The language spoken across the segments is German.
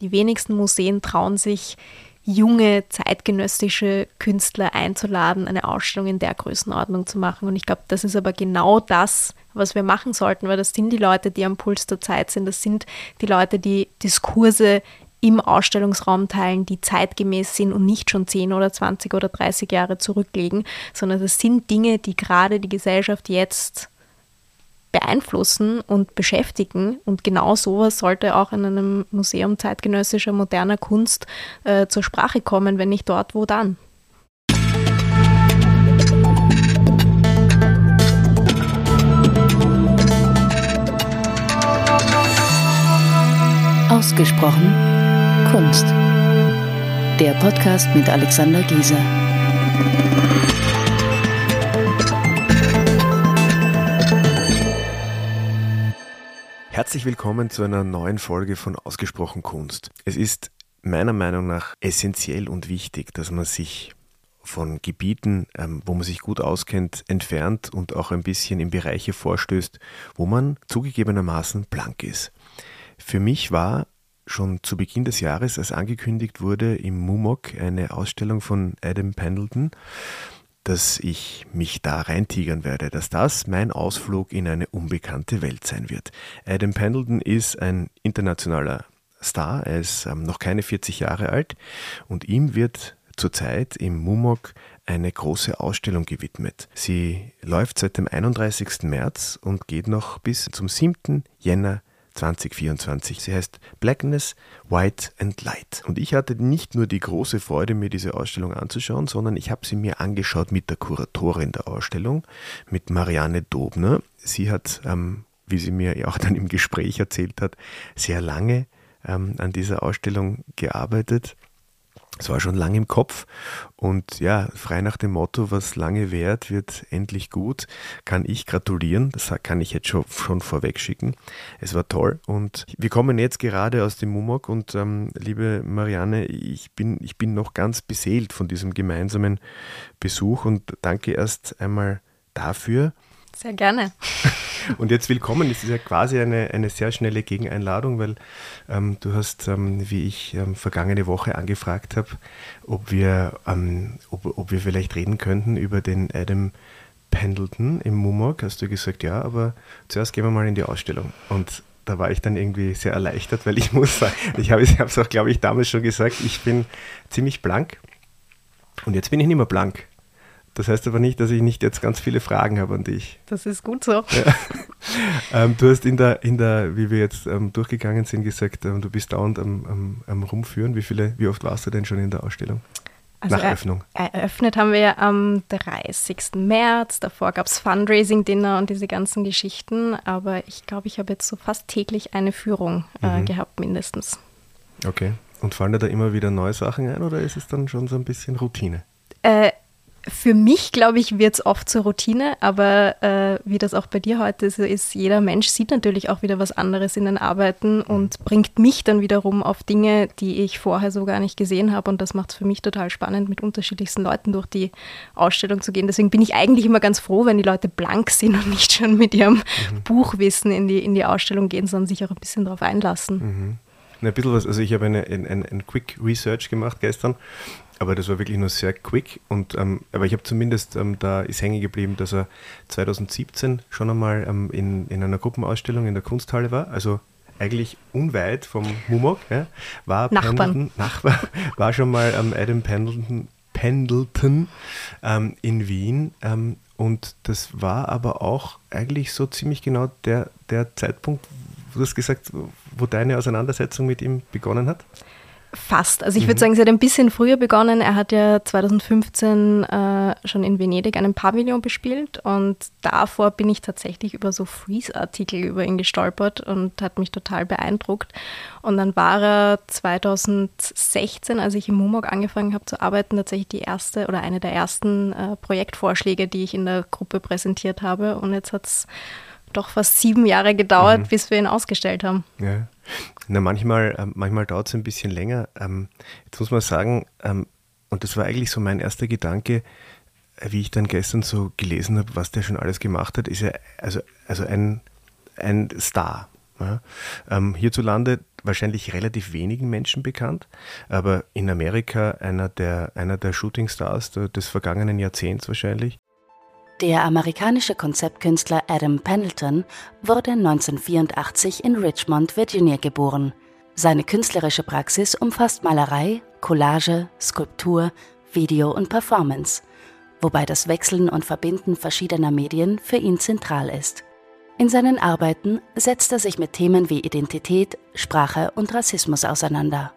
Die wenigsten Museen trauen sich, junge zeitgenössische Künstler einzuladen, eine Ausstellung in der Größenordnung zu machen. Und ich glaube, das ist aber genau das, was wir machen sollten, weil das sind die Leute, die am Puls der Zeit sind. Das sind die Leute, die Diskurse im Ausstellungsraum teilen, die zeitgemäß sind und nicht schon 10 oder 20 oder 30 Jahre zurückliegen, sondern das sind Dinge, die gerade die Gesellschaft jetzt beeinflussen und beschäftigen. Und genau sowas sollte auch in einem Museum zeitgenössischer moderner Kunst äh, zur Sprache kommen. Wenn nicht dort, wo dann? Ausgesprochen Kunst. Der Podcast mit Alexander Gieser. Herzlich willkommen zu einer neuen Folge von Ausgesprochen Kunst. Es ist meiner Meinung nach essentiell und wichtig, dass man sich von Gebieten, ähm, wo man sich gut auskennt, entfernt und auch ein bisschen in Bereiche vorstößt, wo man zugegebenermaßen blank ist. Für mich war schon zu Beginn des Jahres, als angekündigt wurde, im MUMOC eine Ausstellung von Adam Pendleton dass ich mich da reintigern werde, dass das mein Ausflug in eine unbekannte Welt sein wird. Adam Pendleton ist ein internationaler Star, er ist ähm, noch keine 40 Jahre alt und ihm wird zurzeit im MUMOC eine große Ausstellung gewidmet. Sie läuft seit dem 31. März und geht noch bis zum 7. Jänner 2024. Sie heißt Blackness, White and Light. Und ich hatte nicht nur die große Freude, mir diese Ausstellung anzuschauen, sondern ich habe sie mir angeschaut mit der Kuratorin der Ausstellung, mit Marianne Dobner. Sie hat, ähm, wie sie mir auch dann im Gespräch erzählt hat, sehr lange ähm, an dieser Ausstellung gearbeitet es war schon lange im Kopf und ja, frei nach dem Motto, was lange währt, wird endlich gut, kann ich gratulieren. Das kann ich jetzt schon, schon vorweg schicken. Es war toll und wir kommen jetzt gerade aus dem Mumok und ähm, liebe Marianne, ich bin, ich bin noch ganz beseelt von diesem gemeinsamen Besuch und danke erst einmal dafür. Sehr gerne. Und jetzt willkommen. Es ist ja quasi eine, eine sehr schnelle Gegeneinladung, weil ähm, du hast, ähm, wie ich ähm, vergangene Woche angefragt habe, ob wir, ähm, ob, ob wir vielleicht reden könnten über den Adam Pendleton im Mumok. Hast du gesagt, ja, aber zuerst gehen wir mal in die Ausstellung. Und da war ich dann irgendwie sehr erleichtert, weil ich muss sagen, ich habe es auch, glaube ich, damals schon gesagt, ich bin ziemlich blank. Und jetzt bin ich nicht mehr blank. Das heißt aber nicht, dass ich nicht jetzt ganz viele Fragen habe an dich. Das ist gut so. Ja. Ähm, du hast in der, in der, wie wir jetzt ähm, durchgegangen sind, gesagt, ähm, du bist dauernd am, am, am, Rumführen. Wie, viele, wie oft warst du denn schon in der Ausstellung? Also Nach Eröffnung. Eröffnet haben wir ja am 30. März. Davor gab es Fundraising-Dinner und diese ganzen Geschichten. Aber ich glaube, ich habe jetzt so fast täglich eine Führung äh, mhm. gehabt, mindestens. Okay. Und fallen dir da immer wieder neue Sachen ein oder ist es dann schon so ein bisschen Routine? Äh, für mich, glaube ich, wird es oft zur Routine, aber äh, wie das auch bei dir heute so ist, jeder Mensch sieht natürlich auch wieder was anderes in den Arbeiten mhm. und bringt mich dann wiederum auf Dinge, die ich vorher so gar nicht gesehen habe. Und das macht es für mich total spannend, mit unterschiedlichsten Leuten durch die Ausstellung zu gehen. Deswegen bin ich eigentlich immer ganz froh, wenn die Leute blank sind und nicht schon mit ihrem mhm. Buchwissen in die, in die Ausstellung gehen, sondern sich auch ein bisschen darauf einlassen. Mhm. Ein bisschen was, also ich habe eine, ein, ein, ein Quick Research gemacht gestern aber das war wirklich nur sehr quick. Und, ähm, aber ich habe zumindest, ähm, da ist hängen geblieben, dass er 2017 schon einmal ähm, in, in einer Gruppenausstellung in der Kunsthalle war. Also eigentlich unweit vom Mumok, ja, war Nachbarn. Pendleton, Nachbar, war schon mal ähm, Adam Pendleton, Pendleton ähm, in Wien. Ähm, und das war aber auch eigentlich so ziemlich genau der, der Zeitpunkt, du hast gesagt, wo deine Auseinandersetzung mit ihm begonnen hat? Fast. Also ich würde mhm. sagen, sie hat ein bisschen früher begonnen. Er hat ja 2015 äh, schon in Venedig einen Pavillon bespielt und davor bin ich tatsächlich über so Freeze-Artikel über ihn gestolpert und hat mich total beeindruckt. Und dann war er 2016, als ich im MUMOG angefangen habe zu arbeiten, tatsächlich die erste oder eine der ersten äh, Projektvorschläge, die ich in der Gruppe präsentiert habe. Und jetzt hat es doch fast sieben Jahre gedauert, mhm. bis wir ihn ausgestellt haben. Ja. Na, manchmal, äh, manchmal dauert es ein bisschen länger. Ähm, jetzt muss man sagen, ähm, und das war eigentlich so mein erster Gedanke, äh, wie ich dann gestern so gelesen habe, was der schon alles gemacht hat, ist ja also, also ein, ein Star. Ja. Ähm, hierzulande wahrscheinlich relativ wenigen Menschen bekannt, aber in Amerika einer der, einer der Shootingstars des vergangenen Jahrzehnts wahrscheinlich. Der amerikanische Konzeptkünstler Adam Pendleton wurde 1984 in Richmond, Virginia geboren. Seine künstlerische Praxis umfasst Malerei, Collage, Skulptur, Video und Performance, wobei das Wechseln und Verbinden verschiedener Medien für ihn zentral ist. In seinen Arbeiten setzt er sich mit Themen wie Identität, Sprache und Rassismus auseinander.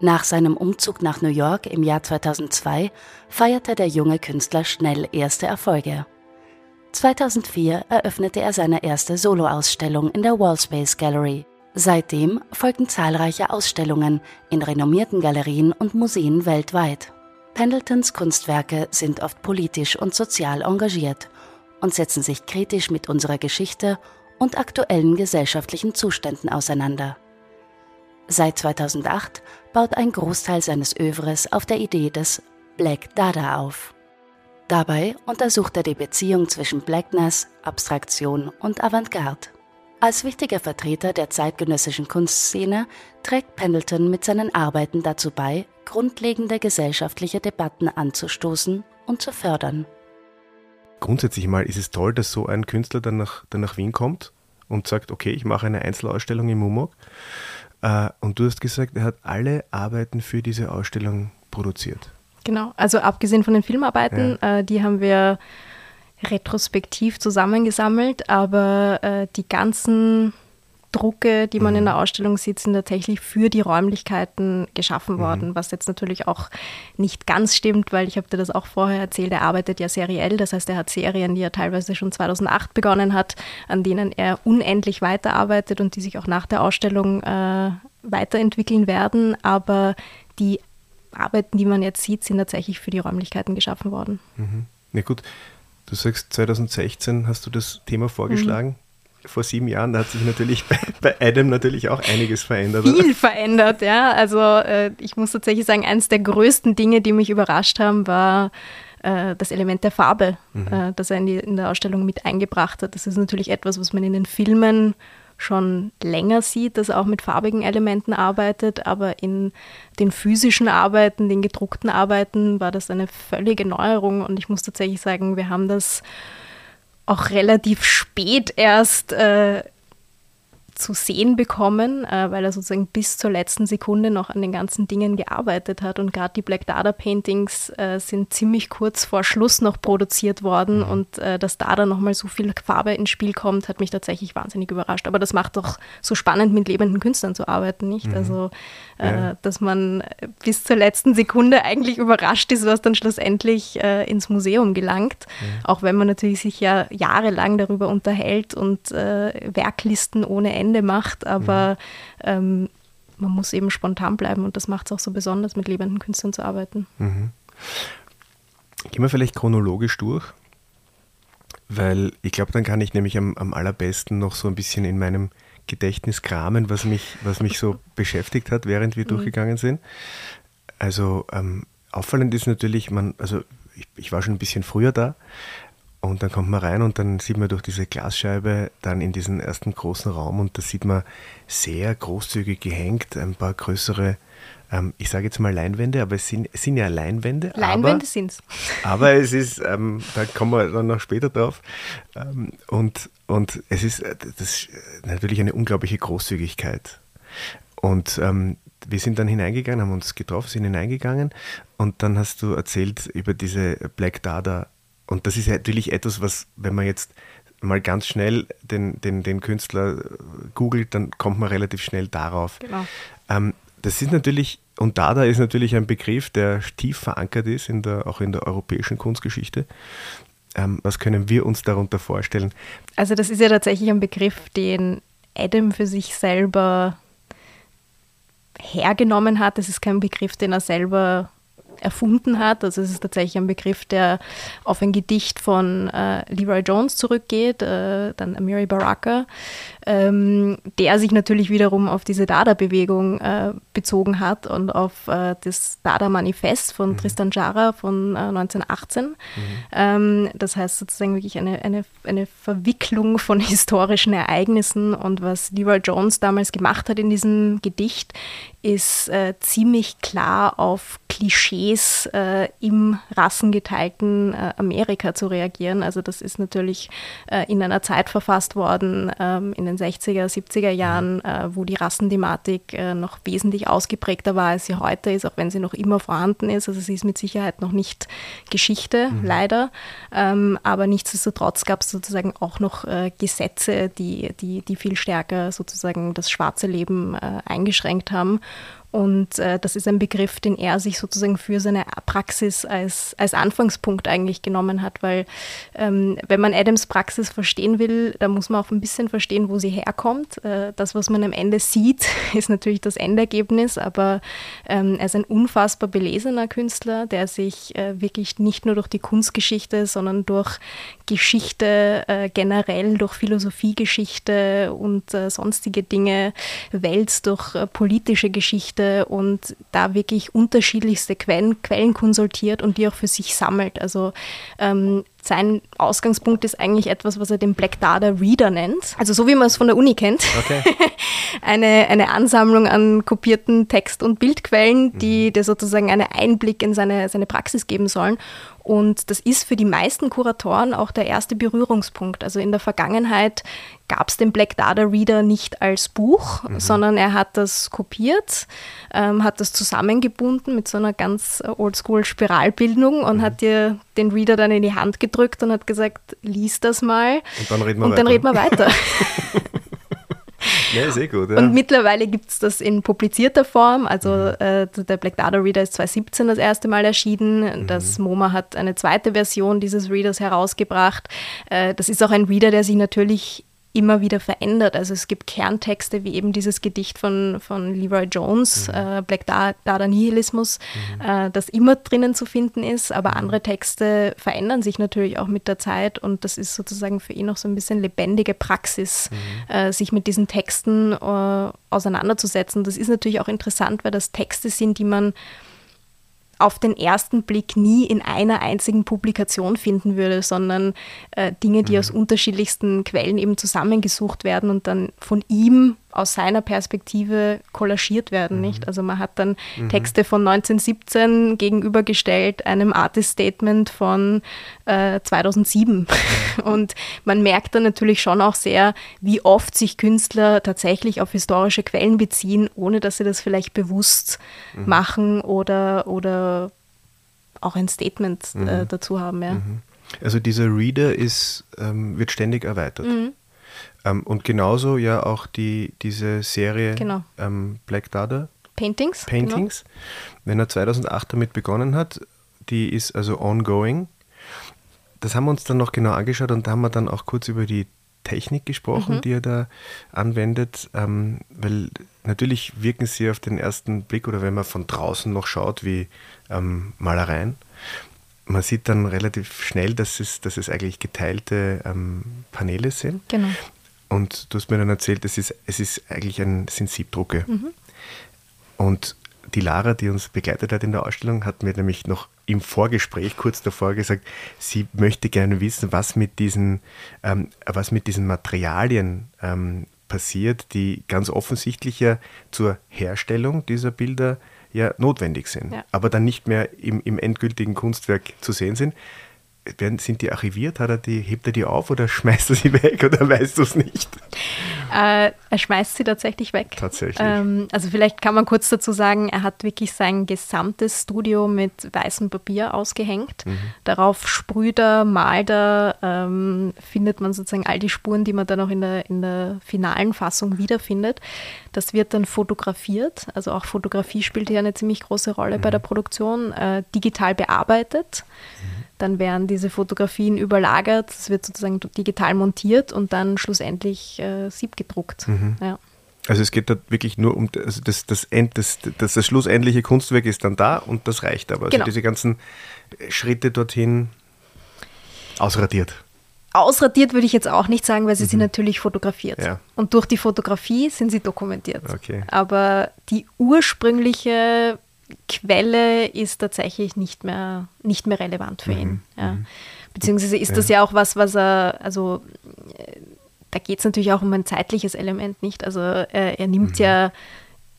Nach seinem Umzug nach New York im Jahr 2002 feierte der junge Künstler schnell erste Erfolge. 2004 eröffnete er seine erste Soloausstellung in der Wallspace Gallery. Seitdem folgten zahlreiche Ausstellungen in renommierten Galerien und Museen weltweit. Pendletons Kunstwerke sind oft politisch und sozial engagiert und setzen sich kritisch mit unserer Geschichte und aktuellen gesellschaftlichen Zuständen auseinander. Seit 2008 baut ein Großteil seines Övres auf der Idee des Black Dada auf. Dabei untersucht er die Beziehung zwischen Blackness, Abstraktion und Avantgarde. Als wichtiger Vertreter der zeitgenössischen Kunstszene trägt Pendleton mit seinen Arbeiten dazu bei, grundlegende gesellschaftliche Debatten anzustoßen und zu fördern grundsätzlich mal ist es toll, dass so ein Künstler dann nach, dann nach Wien kommt und sagt, okay, ich mache eine Einzelausstellung im Mumok. Äh, und du hast gesagt, er hat alle Arbeiten für diese Ausstellung produziert. Genau, also abgesehen von den Filmarbeiten, ja. äh, die haben wir retrospektiv zusammengesammelt, aber äh, die ganzen Drucke, die man mhm. in der Ausstellung sieht, sind tatsächlich für die Räumlichkeiten geschaffen mhm. worden, was jetzt natürlich auch nicht ganz stimmt, weil ich habe dir das auch vorher erzählt, er arbeitet ja seriell, das heißt, er hat Serien, die er teilweise schon 2008 begonnen hat, an denen er unendlich weiterarbeitet und die sich auch nach der Ausstellung äh, weiterentwickeln werden, aber die Arbeiten, die man jetzt sieht, sind tatsächlich für die Räumlichkeiten geschaffen worden. Mhm. Na gut, du sagst, 2016 hast du das Thema vorgeschlagen. Vor sieben Jahren, da hat sich natürlich bei, bei Adam natürlich auch einiges verändert. Viel oder? verändert, ja. Also äh, ich muss tatsächlich sagen, eines der größten Dinge, die mich überrascht haben, war äh, das Element der Farbe, mhm. äh, das er in, die, in der Ausstellung mit eingebracht hat. Das ist natürlich etwas, was man in den Filmen schon länger sieht, dass er auch mit farbigen Elementen arbeitet, aber in den physischen Arbeiten, den gedruckten Arbeiten war das eine völlige Neuerung und ich muss tatsächlich sagen, wir haben das auch relativ spät erst äh, zu sehen bekommen, äh, weil er sozusagen bis zur letzten Sekunde noch an den ganzen Dingen gearbeitet hat. Und gerade die Black Dada Paintings äh, sind ziemlich kurz vor Schluss noch produziert worden. Mhm. Und äh, dass da dann nochmal so viel Farbe ins Spiel kommt, hat mich tatsächlich wahnsinnig überrascht. Aber das macht doch so spannend, mit lebenden Künstlern zu arbeiten, nicht? Mhm. Also, äh, ja. dass man bis zur letzten Sekunde eigentlich überrascht ist, was dann schlussendlich äh, ins Museum gelangt. Mhm. Auch wenn man natürlich sich ja jahrelang darüber unterhält und äh, Werklisten ohne Ende macht, aber mhm. ähm, man muss eben spontan bleiben und das macht es auch so besonders, mit lebenden Künstlern zu arbeiten. Mhm. Gehen wir vielleicht chronologisch durch, weil ich glaube, dann kann ich nämlich am, am allerbesten noch so ein bisschen in meinem Gedächtnis kramen, was mich, was mich so beschäftigt hat, während wir mhm. durchgegangen sind. Also ähm, auffallend ist natürlich, man, also ich, ich, war schon ein bisschen früher da, und dann kommt man rein und dann sieht man durch diese Glasscheibe dann in diesen ersten großen Raum und da sieht man sehr großzügig gehängt, ein paar größere, ähm, ich sage jetzt mal Leinwände, aber es sind, es sind ja Leinwände. Leinwände sind es. Aber es ist, ähm, da kommen wir dann noch später drauf. Ähm, und, und es ist äh, das ist natürlich eine unglaubliche Großzügigkeit. Und ähm, wir sind dann hineingegangen, haben uns getroffen, sind hineingegangen und dann hast du erzählt über diese Black Dada und das ist natürlich etwas, was, wenn man jetzt mal ganz schnell den, den, den Künstler googelt, dann kommt man relativ schnell darauf. Genau. Ähm, das ist natürlich, und Dada ist natürlich ein Begriff, der tief verankert ist, in der, auch in der europäischen Kunstgeschichte. Ähm, was können wir uns darunter vorstellen? Also das ist ja tatsächlich ein Begriff, den Adam für sich selber hergenommen hat. Das ist kein Begriff, den er selber erfunden hat. Also es ist tatsächlich ein Begriff, der auf ein Gedicht von äh, Leroy Jones zurückgeht, äh, dann Amiri Baraka, ähm, der sich natürlich wiederum auf diese Dada-Bewegung äh, bezogen hat und auf äh, das Dada-Manifest von mhm. Tristan Jara von 1918. Äh, mhm. Ähm, das heißt sozusagen wirklich eine, eine, eine Verwicklung von historischen Ereignissen und was Leroy Jones damals gemacht hat in diesem Gedicht, ist äh, ziemlich klar auf Klischees äh, im rassengeteilten äh, Amerika zu reagieren. Also das ist natürlich in einer Zeit verfasst worden, ähm, in den 60er, 70er Jahren, äh, wo die Rassenthematik äh, noch wesentlich ausgeprägter war, als sie heute ist, auch wenn sie noch immer vorhanden ist. Also sie ist mit Sicherheit noch nicht Geschichte, mhm. leider. Ähm, aber nichtsdestotrotz gab es sozusagen auch noch Gesetze, die, die, die viel stärker sozusagen das schwarze Leben eingeschränkt haben. Und äh, das ist ein Begriff, den er sich sozusagen für seine Praxis als, als Anfangspunkt eigentlich genommen hat, weil ähm, wenn man Adams Praxis verstehen will, dann muss man auch ein bisschen verstehen, wo sie herkommt. Äh, das, was man am Ende sieht, ist natürlich das Endergebnis, aber ähm, er ist ein unfassbar belesener Künstler, der sich äh, wirklich nicht nur durch die Kunstgeschichte, sondern durch Geschichte äh, generell, durch Philosophiegeschichte und äh, sonstige Dinge wälzt, durch äh, politische Geschichte und da wirklich unterschiedlichste Quellen, Quellen konsultiert und die auch für sich sammelt. Also ähm, sein Ausgangspunkt ist eigentlich etwas, was er den Black Data Reader nennt. Also so wie man es von der Uni kennt. Okay. eine, eine Ansammlung an kopierten Text- und Bildquellen, die mhm. dir sozusagen einen Einblick in seine, seine Praxis geben sollen. Und das ist für die meisten Kuratoren auch der erste Berührungspunkt. Also in der Vergangenheit gab es den Black Data Reader nicht als Buch, mhm. sondern er hat das kopiert, ähm, hat das zusammengebunden mit so einer ganz oldschool Spiralbildung und mhm. hat dir den Reader dann in die Hand gedrückt und hat gesagt, lies das mal. Und dann reden wir und weiter. Dann reden wir weiter. Ja, eh gut, ja. Und mittlerweile gibt es das in publizierter Form. Also mhm. äh, der Black Data Reader ist 2017 das erste Mal erschienen. Mhm. Das MoMA hat eine zweite Version dieses Readers herausgebracht. Äh, das ist auch ein Reader, der sich natürlich immer wieder verändert. Also es gibt Kerntexte wie eben dieses Gedicht von, von Leroy Jones, mhm. äh, Black Dada Nihilismus, mhm. äh, das immer drinnen zu finden ist, aber mhm. andere Texte verändern sich natürlich auch mit der Zeit und das ist sozusagen für ihn auch so ein bisschen lebendige Praxis, mhm. äh, sich mit diesen Texten äh, auseinanderzusetzen. Das ist natürlich auch interessant, weil das Texte sind, die man auf den ersten Blick nie in einer einzigen Publikation finden würde, sondern äh, Dinge, die mhm. aus unterschiedlichsten Quellen eben zusammengesucht werden und dann von ihm aus seiner Perspektive kollagiert werden, mhm. nicht? Also man hat dann mhm. Texte von 1917 gegenübergestellt einem Artist-Statement von äh, 2007. Und man merkt dann natürlich schon auch sehr, wie oft sich Künstler tatsächlich auf historische Quellen beziehen, ohne dass sie das vielleicht bewusst mhm. machen oder, oder auch ein Statement äh, mhm. dazu haben. Ja. Mhm. Also dieser Reader ist, ähm, wird ständig erweitert. Ähm, und genauso ja auch die, diese Serie genau. ähm, Black Dada. Paintings. Paintings. Genau. Wenn er 2008 damit begonnen hat, die ist also ongoing. Das haben wir uns dann noch genau angeschaut und da haben wir dann auch kurz über die Technik gesprochen, mhm. die er da anwendet, ähm, weil natürlich wirken sie auf den ersten Blick oder wenn man von draußen noch schaut wie ähm, Malereien. Man sieht dann relativ schnell, dass es, dass es eigentlich geteilte ähm, Paneele sind. Genau. Und du hast mir dann erzählt, es ist, es ist eigentlich ein, sind Siebdrucke. Mhm. Und die Lara, die uns begleitet hat in der Ausstellung, hat mir nämlich noch im Vorgespräch kurz davor gesagt, sie möchte gerne wissen, was mit diesen, ähm, was mit diesen Materialien ähm, passiert, die ganz offensichtlich ja zur Herstellung dieser Bilder ja notwendig sind, ja. aber dann nicht mehr im, im endgültigen Kunstwerk zu sehen sind werden, sind die archiviert? Hat er die, hebt er die auf oder schmeißt er sie weg oder weißt du es nicht? Äh, er schmeißt sie tatsächlich weg. Tatsächlich. Ähm, also vielleicht kann man kurz dazu sagen, er hat wirklich sein gesamtes Studio mit weißem Papier ausgehängt. Mhm. Darauf sprüht er, malt er, ähm, findet man sozusagen all die Spuren, die man dann auch in der, in der finalen Fassung wiederfindet. Das wird dann fotografiert. Also auch Fotografie spielt hier eine ziemlich große Rolle mhm. bei der Produktion. Äh, digital bearbeitet. Mhm dann werden diese Fotografien überlagert, es wird sozusagen digital montiert und dann schlussendlich äh, siebgedruckt. Mhm. Ja. Also es geht da wirklich nur um also das, das, End, das, das, das schlussendliche Kunstwerk ist dann da und das reicht aber. Also Genau. diese ganzen Schritte dorthin ausradiert. Ausradiert würde ich jetzt auch nicht sagen, weil sie sind natürlich fotografiert. Mhm. Ja. Und durch die Fotografie sind sie dokumentiert. Okay. Aber die ursprüngliche Quelle ist tatsächlich nicht mehr, nicht mehr relevant für ihn. Ja. Beziehungsweise ist das ja auch was, was er, also äh, da geht es natürlich auch um ein zeitliches Element, nicht? Also er, er nimmt ja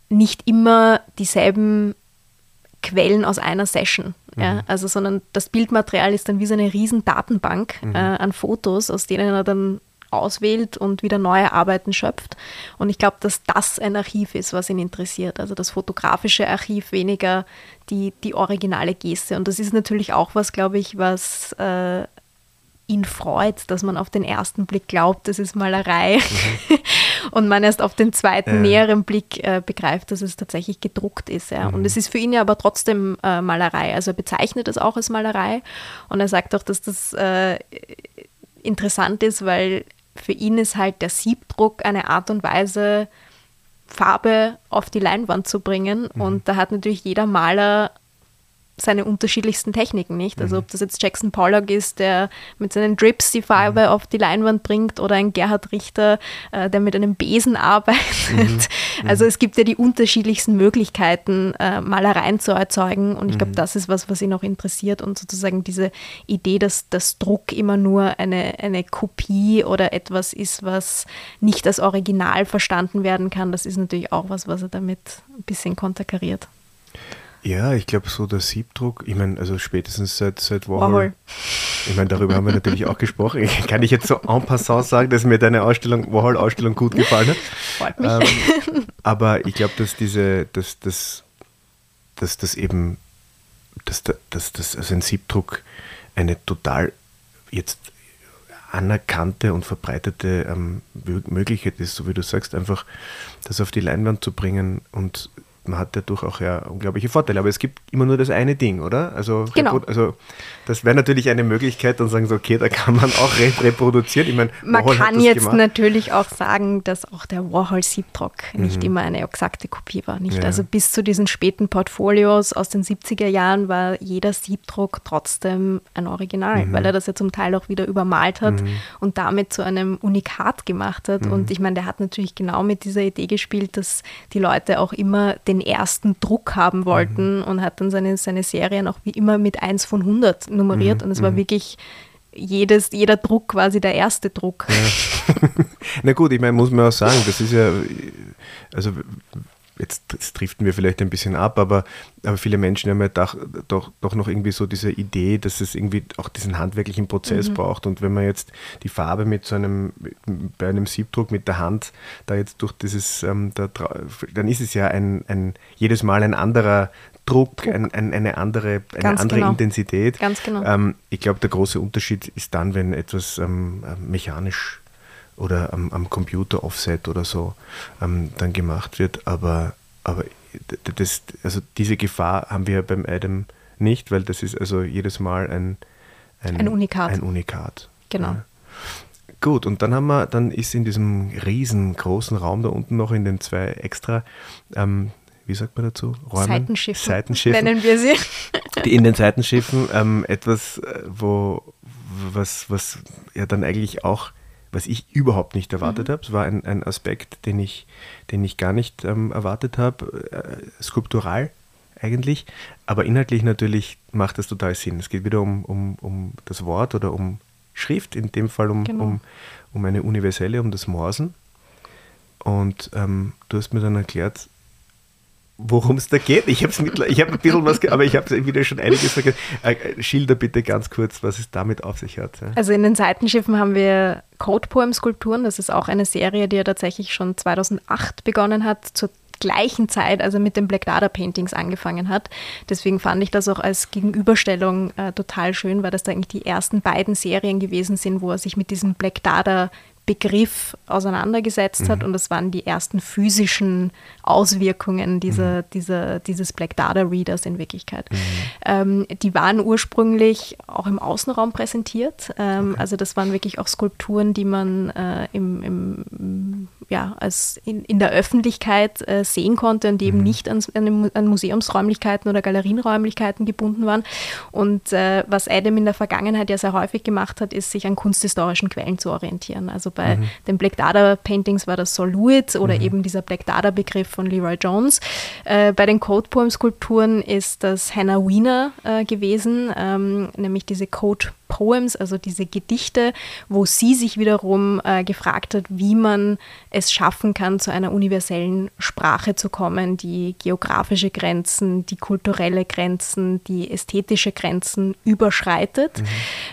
nicht immer dieselben Quellen aus einer Session. Ja, also, sondern das Bildmaterial ist dann wie so eine riesen Datenbank äh, an Fotos, aus denen er dann auswählt und wieder neue Arbeiten schöpft. Und ich glaube, dass das ein Archiv ist, was ihn interessiert. Also das fotografische Archiv, weniger die, die originale Geste. Und das ist natürlich auch was, glaube ich, was äh, ihn freut, dass man auf den ersten Blick glaubt, das ist Malerei. und man erst auf den zweiten Ja. näheren Blick äh, begreift, dass es tatsächlich gedruckt ist. Ja. Und es ist für ihn ja aber trotzdem äh, Malerei. Also er bezeichnet es auch als Malerei. Und er sagt auch, dass das äh, interessant ist, weil für ihn ist halt der Siebdruck eine Art und Weise, Farbe auf die Leinwand zu bringen. Und da hat natürlich jeder Maler seine unterschiedlichsten Techniken, nicht? Also ob das jetzt Jackson Pollock ist, der mit seinen Drips die Farbe auf die Leinwand bringt oder ein Gerhard Richter, äh, der mit einem Besen arbeitet. Also es gibt ja die unterschiedlichsten Möglichkeiten, äh, Malereien zu erzeugen und ich glaube, das ist was, was ihn auch interessiert und sozusagen diese Idee, dass das Druck immer nur eine, eine Kopie oder etwas ist, was nicht als Original verstanden werden kann, das ist natürlich auch was, was er damit ein bisschen konterkariert. Ja, ich glaube so der Siebdruck, ich meine, also spätestens seit, seit Warhol. Warhol. Ich meine, darüber haben wir natürlich auch gesprochen. Kann ich jetzt so en passant sagen, dass mir deine Ausstellung, Warhol-Ausstellung gut gefallen hat. Freut mich. Ähm, aber ich glaube, dass diese, dass, dass, dass das eben, dass, da- dass, dass also ein Siebdruck eine total jetzt anerkannte und verbreitete ähm, Mö- Möglichkeit ist, so wie du sagst, einfach das auf die Leinwand zu bringen und man hat dadurch auch ja unglaubliche Vorteile. Aber es gibt immer nur das eine Ding, oder? Also, Genau. also das wäre natürlich eine Möglichkeit, dann sagen sie, okay, da kann man auch re reproduzieren. Ich meine, Man Warhol kann jetzt gemacht. natürlich auch sagen, dass auch der Warhol-Siebdruck nicht Mhm. immer eine exakte Kopie war. Nicht? Ja. Also bis zu diesen späten Portfolios aus den 70er Jahren war jeder Siebdruck trotzdem ein Original, Mhm. weil er das ja zum Teil auch wieder übermalt hat und damit zu einem Unikat gemacht hat. Mhm. Und ich meine, der hat natürlich genau mit dieser Idee gespielt, dass die Leute auch immer den ersten Druck haben wollten Mhm. und hat dann seine, seine Serien auch wie immer mit 1 von 100 nummeriert. Und es war wirklich jedes, jeder Druck quasi der erste Druck. Na gut, ich meine, muss man auch sagen, das ist ja, also jetzt, jetzt driften wir vielleicht ein bisschen ab, aber, aber viele Menschen haben ja doch, doch, doch noch irgendwie so diese Idee, dass es irgendwie auch diesen handwerklichen Prozess braucht. Und wenn man jetzt die Farbe mit so einem, bei einem Siebdruck mit der Hand da jetzt durch dieses, ähm, da, dann ist es ja ein, ein jedes Mal ein anderer Druck, Ein, ein, eine andere, eine Ganz andere genau. Intensität. Ganz genau. Ähm, ich glaube, der große Unterschied ist dann, wenn etwas ähm, äh, mechanisch oder am, am Computer Offset oder so ähm, dann gemacht wird. Aber, aber das, also diese Gefahr haben wir beim Adam nicht, weil das ist also jedes Mal ein, Ein Unikat. Ein Unikat. Genau. Ja. Gut, und dann haben wir, dann ist in diesem riesengroßen Raum da unten noch in den zwei extra, ähm, wie sagt man dazu? Räumen? Seitenschiffen, Seitenschiffen nennen wir sie. die in den Seitenschiffen ähm, etwas, äh, wo was, was ja dann eigentlich auch, was ich überhaupt nicht erwartet habe. Es war ein, ein Aspekt, den ich, den ich gar nicht ähm, erwartet habe, äh, skulptural eigentlich, aber inhaltlich natürlich macht das total Sinn. Es geht wieder um, um, um das Wort oder um Schrift, in dem Fall um, Genau. um, um eine universelle, um das Morsen. Und ähm, du hast mir dann erklärt, worum es da geht. Ich habe ich hab ein bisschen was, aber ich habe wieder schon einiges vergessen. Äh, äh, schilder bitte ganz kurz, was es damit auf sich hat. Ja. Also in den Seitenschiffen haben wir Code Poem Skulpturen. Das ist auch eine Serie, die ja tatsächlich schon 2008 begonnen hat, zur gleichen Zeit, also mit den Black Dada Paintings angefangen hat. Deswegen fand ich das auch als Gegenüberstellung äh, total schön, weil das da eigentlich die ersten beiden Serien gewesen sind, wo er sich mit diesen Black Dada Begriff auseinandergesetzt mhm. hat und das waren die ersten physischen Auswirkungen dieser, mhm. dieser, dieses Black Data Readers in Wirklichkeit. Mhm. Ähm, die waren ursprünglich auch im Außenraum präsentiert. Ähm, okay. Also das waren wirklich auch Skulpturen, die man äh, im, im, ja, als in, in der Öffentlichkeit äh, sehen konnte und die eben mhm. nicht an, an, Museumsräumlichkeiten oder Galerienräumlichkeiten gebunden waren. Und äh, was Adam in der Vergangenheit ja sehr häufig gemacht hat, ist, sich an kunsthistorischen Quellen zu orientieren. Also bei mhm. den Black Dada Paintings war das Soluit oder mhm. eben dieser Black Dada Begriff von Leroy Jones. Äh, bei den Code Poem Skulpturen ist das Hannah Wiener äh, gewesen, ähm, nämlich diese Code Poems, also diese Gedichte, wo sie sich wiederum äh, gefragt hat, wie man es schaffen kann, zu einer universellen Sprache zu kommen, die geografische Grenzen, die kulturelle Grenzen, die ästhetische Grenzen überschreitet. Mhm.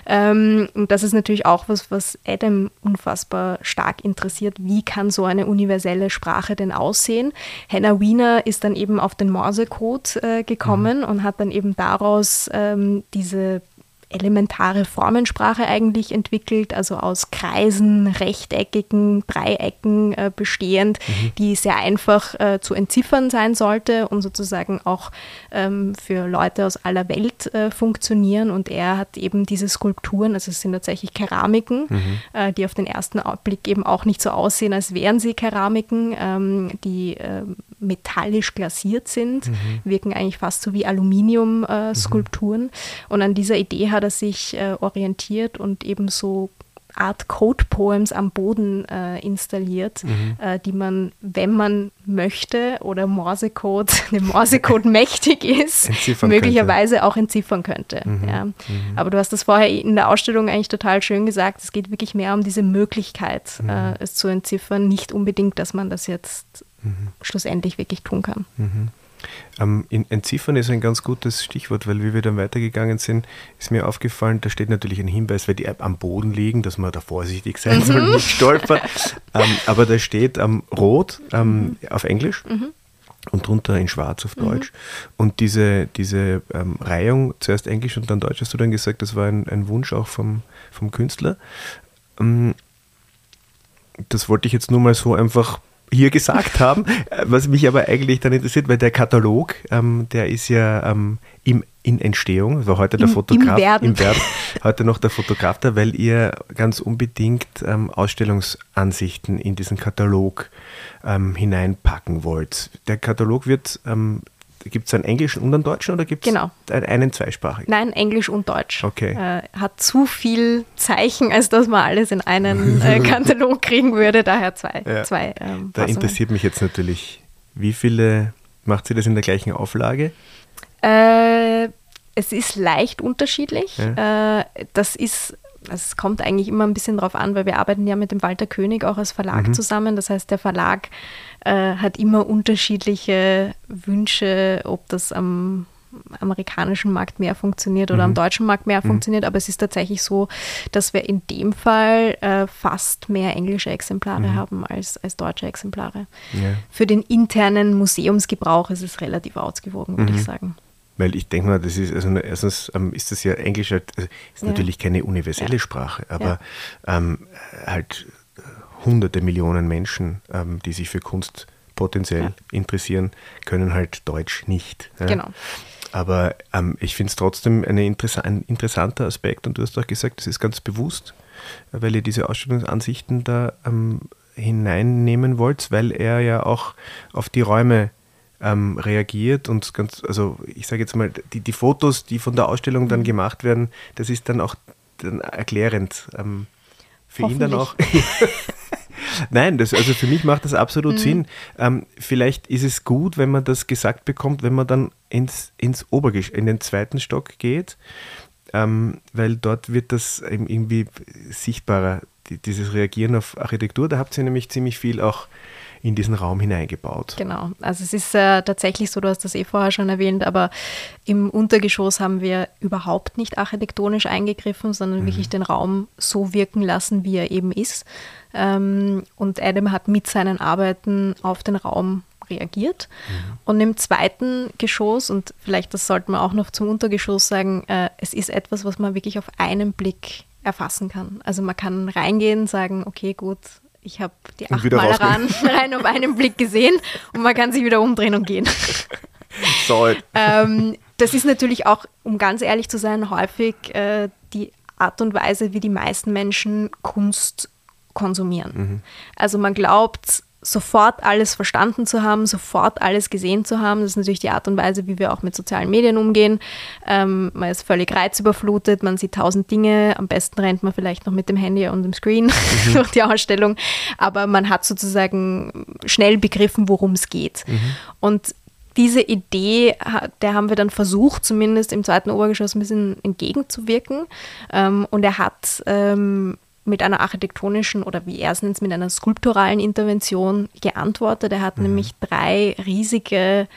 Ähm, und das ist natürlich auch was, was Adam unfassbar stark interessiert. Wie kann so eine universelle Sprache denn aussehen? Hannah Wiener ist dann eben auf den Morsecode äh, gekommen mhm. und hat dann eben daraus ähm, diese elementare Formensprache eigentlich entwickelt, also aus Kreisen, rechteckigen, Dreiecken äh, bestehend, mhm. die sehr einfach äh, zu entziffern sein sollte und sozusagen auch ähm, für Leute aus aller Welt äh, funktionieren. Und er hat eben diese Skulpturen, also es sind tatsächlich Keramiken, mhm. Äh, die auf den ersten Blick eben auch nicht so aussehen, als wären sie Keramiken, ähm, die ähm, metallisch glasiert sind, mhm. wirken eigentlich fast so wie Aluminium-Skulpturen. Äh, mhm. Und an dieser Idee hat er sich äh, orientiert und eben so Art Code Poems am Boden äh, installiert, mhm. äh, die man, wenn man möchte oder Morsecode, dem Morsecode mächtig ist, möglicherweise könnte. auch entziffern könnte. Mhm. Ja. Mhm. Aber du hast das vorher in der Ausstellung eigentlich total schön gesagt. Es geht wirklich mehr um diese Möglichkeit, mhm. äh, es zu entziffern, nicht unbedingt, dass man das jetzt mhm. schlussendlich wirklich tun kann. Mhm. Ähm, entziffern ist ein ganz gutes Stichwort, weil wie wir dann weitergegangen sind, ist mir aufgefallen, da steht natürlich ein Hinweis, weil die am Boden liegen, dass man da vorsichtig sein mhm. soll, nicht stolpern. ähm, aber da steht ähm, rot ähm, mhm. auf Englisch. Mhm. Und drunter in Schwarz auf mhm. Deutsch. Und diese, diese ähm, Reihung, zuerst Englisch und dann Deutsch, hast du dann gesagt, das war ein, ein Wunsch auch vom, vom Künstler. Ähm, das wollte ich jetzt nur mal so einfach hier gesagt haben, äh, was mich aber eigentlich dann interessiert, weil der Katalog, ähm, der ist ja ähm, im, in Entstehung, war heute der Im, Fotograf, im Werden. im Werden, heute noch der Fotograf da, weil ihr ganz unbedingt ähm, Ausstellungsansichten in diesen Katalog ähm, hineinpacken wollt. Der Katalog wird ähm, Gibt es einen englischen und einen deutschen oder gibt es genau. einen zweisprachigen? Nein, Englisch und Deutsch. Okay. Äh, hat zu viel Zeichen, als dass man alles in einen äh, Katalog kriegen würde, daher zwei. Ja. zwei ähm, da interessiert mich jetzt natürlich, wie viele, macht sie das in der gleichen Auflage? Äh, es ist leicht unterschiedlich. Ja. Äh, das ist es kommt eigentlich immer ein bisschen drauf an, weil wir arbeiten ja mit dem Walter König auch als Verlag mhm. zusammen. Das heißt, der Verlag äh, hat immer unterschiedliche Wünsche, ob das am amerikanischen Markt mehr funktioniert oder mhm. am deutschen Markt mehr mhm. funktioniert, aber es ist tatsächlich so, dass wir in dem Fall äh, fast mehr englische Exemplare mhm. haben als, als deutsche Exemplare. Ja. Für den internen Museumsgebrauch ist es relativ ausgewogen, würde ich mhm. sagen. Weil ich denke mal, das ist, also erstens ähm, ist das ja Englisch halt, also ist ja. natürlich keine universelle ja. Sprache, aber ja. ähm, halt äh, hunderte Millionen Menschen, ähm, die sich für Kunst potenziell interessieren, können halt Deutsch nicht. Genau. Aber ähm, ich finde es trotzdem eine interess ein interessanter Aspekt und du hast auch gesagt, das ist ganz bewusst, weil ihr diese Ausstellungsansichten da ähm, hineinnehmen wollt, weil er ja auch auf die Räume ähm, reagiert und ganz, also ich sage jetzt mal, die, die Fotos, die von der Ausstellung dann mhm. gemacht werden, das ist dann auch dann erklärend. Ähm, für ihn dann auch. Nein, das, also für mich macht das absolut mhm. Sinn. Ähm, vielleicht ist es gut, wenn man das gesagt bekommt, wenn man dann ins, ins Obergesch in den zweiten Stock geht, ähm, weil dort wird das irgendwie sichtbarer, die, dieses Reagieren auf Architektur. Da habt ihr nämlich ziemlich viel auch in diesen Raum hineingebaut. Genau, also es ist äh, tatsächlich so, du hast das eh vorher schon erwähnt, aber im Untergeschoss haben wir überhaupt nicht architektonisch eingegriffen, sondern mhm. wirklich den Raum so wirken lassen, wie er eben ist. Ähm, und Adam hat mit seinen Arbeiten auf den Raum reagiert. Mhm. Und im zweiten Geschoss, und vielleicht das sollte man auch noch zum Untergeschoss sagen, äh, es ist etwas, was man wirklich auf einen Blick erfassen kann. Also man kann reingehen, sagen, okay, gut, ich habe die acht Malereien rein auf einen Blick gesehen und man kann sich wieder umdrehen und gehen. ähm, das ist natürlich auch, um ganz ehrlich zu sein, häufig äh, die Art und Weise, wie die meisten Menschen Kunst konsumieren. Mhm. Also man glaubt, sofort alles verstanden zu haben, sofort alles gesehen zu haben. Das ist natürlich die Art und Weise, wie wir auch mit sozialen Medien umgehen. Ähm, man ist völlig reizüberflutet, man sieht tausend Dinge. Am besten rennt man vielleicht noch mit dem Handy und dem Screen mhm. durch die Ausstellung. Aber man hat sozusagen schnell begriffen, worum es geht. Mhm. Und diese Idee, der haben wir dann versucht, zumindest im zweiten Obergeschoss ein bisschen entgegenzuwirken. Ähm, und er hat ähm, mit einer architektonischen oder wie er es nennt, mit einer skulpturalen Intervention geantwortet. Er hat mhm. nämlich drei riesige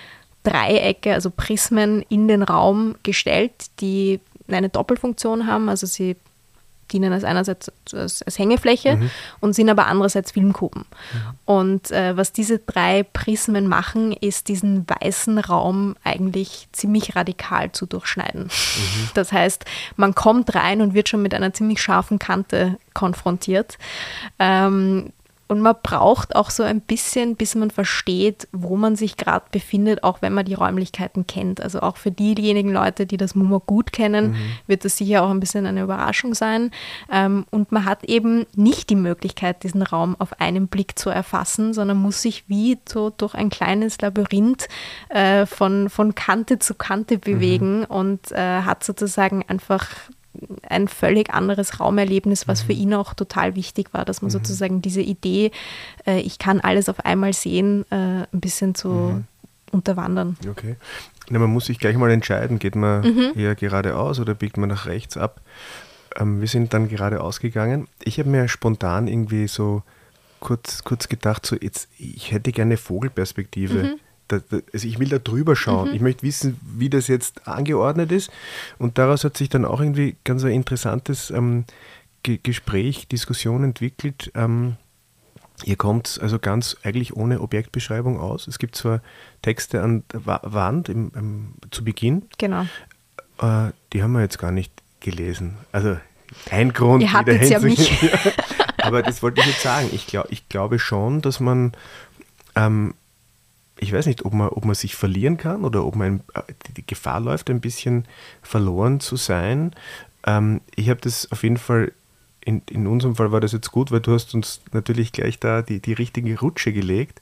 Dreiecke, also Prismen in den Raum gestellt, die eine Doppelfunktion haben. Also sie dienen als einerseits als, als Hängefläche mhm. und sind aber andererseits Filmkuben. Mhm. Und äh, was diese drei Prismen machen, ist diesen weißen Raum eigentlich ziemlich radikal zu durchschneiden. Mhm. Das heißt, man kommt rein und wird schon mit einer ziemlich scharfen Kante konfrontiert. Ähm, und man braucht auch so ein bisschen, bis man versteht, wo man sich gerade befindet, auch wenn man die Räumlichkeiten kennt. Also auch für diejenigen Leute, die das MUMA gut kennen, mhm. wird das sicher auch ein bisschen eine Überraschung sein. Ähm, und man hat eben nicht die Möglichkeit, diesen Raum auf einen Blick zu erfassen, sondern muss sich wie so durch ein kleines Labyrinth äh, von, von Kante zu Kante bewegen mhm. und äh, hat sozusagen einfach ein völlig anderes Raumerlebnis, was mhm. für ihn auch total wichtig war, dass man mhm. sozusagen diese Idee, äh, ich kann alles auf einmal sehen, äh, ein bisschen zu mhm. unterwandern. Okay. Na, man muss sich gleich mal entscheiden, geht man mhm. eher geradeaus oder biegt man nach rechts ab? Ähm, wir sind dann geradeaus gegangen. Ich habe mir spontan irgendwie so kurz, kurz gedacht, so jetzt, ich hätte gerne Vogelperspektive mhm da, also ich will da drüber schauen. Mhm. Ich möchte wissen, wie das jetzt angeordnet ist. Und daraus hat sich dann auch irgendwie ganz ein interessantes ähm, Ge Gespräch, Diskussion entwickelt. Ähm, Ihr kommt also ganz eigentlich ohne Objektbeschreibung aus. Es gibt zwar Texte an der Wand im, im, zu Beginn. Genau. Äh, die haben wir jetzt gar nicht gelesen. Also ein Grund. Ihr hattet ja mich. Aber das wollte ich jetzt sagen. Ich, glaub, ich glaube schon, dass man ähm, ich weiß nicht, ob man, ob man sich verlieren kann oder ob man äh, die Gefahr läuft, ein bisschen verloren zu sein. Ähm, ich habe das auf jeden Fall, in, in unserem Fall war das jetzt gut, weil du hast uns natürlich gleich da die, die richtige Rutsche gelegt.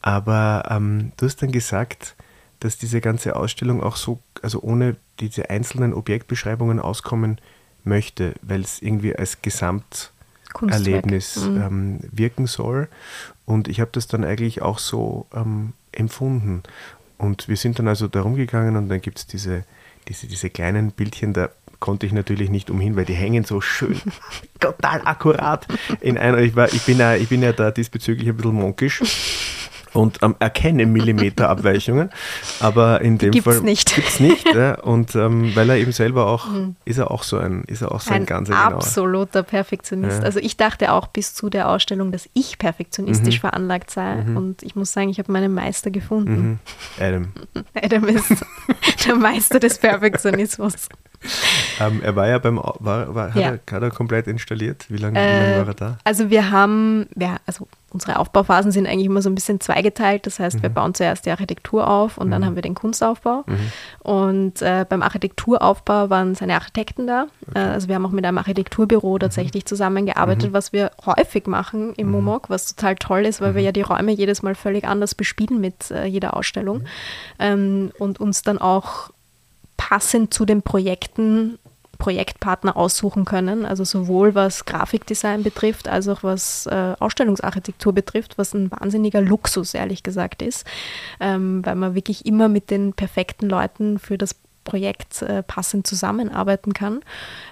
Aber ähm, du hast dann gesagt, dass diese ganze Ausstellung auch so, also ohne diese einzelnen Objektbeschreibungen auskommen möchte, weil es irgendwie als Gesamterlebnis mhm. ähm, wirken soll. Und ich habe das dann eigentlich auch so ähm, empfunden. Und wir sind dann also da rumgegangen und dann gibt es diese, diese, diese kleinen Bildchen, da konnte ich natürlich nicht umhin, weil die hängen so schön, total akkurat in einer. Ich, war, ich, bin ja, ich bin ja da diesbezüglich ein bisschen monkisch und ähm, erkenne Millimeterabweichungen, aber in dem gibt's Fall nicht. gibt's nicht. Ja, und ähm, weil er eben selber auch, mhm. ist er auch so ein, ist er auch so ein, ein ganz absoluter Perfektionist. Ja. Also ich dachte auch bis zu der Ausstellung, dass ich perfektionistisch mhm. veranlagt sei mhm. und ich muss sagen, ich habe meinen Meister gefunden. Mhm. Adam. Adam ist der Meister des Perfektionismus. Ähm, er war ja beim, war, war, hat, ja. Er, hat er komplett installiert? Wie lange, äh, wie lange war er da? Also wir haben, ja, also unsere Aufbauphasen sind eigentlich immer so ein bisschen zweigeteilt. Das heißt, mhm. wir bauen zuerst die Architektur auf und mhm. dann haben wir den Kunstaufbau. Mhm. Und äh, beim Architekturaufbau waren seine Architekten da. Okay. Äh, also wir haben auch mit einem Architekturbüro mhm. tatsächlich zusammengearbeitet, mhm. was wir häufig machen im mhm. Momok, was total toll ist, weil wir ja die Räume jedes Mal völlig anders bespielen mit äh, jeder Ausstellung ähm, und uns dann auch passend zu den Projekten Projektpartner aussuchen können, also sowohl was Grafikdesign betrifft, als auch was äh, Ausstellungsarchitektur betrifft, was ein wahnsinniger Luxus, ehrlich gesagt, ist, ähm, weil man wirklich immer mit den perfekten Leuten für das Projekt äh, passend zusammenarbeiten kann.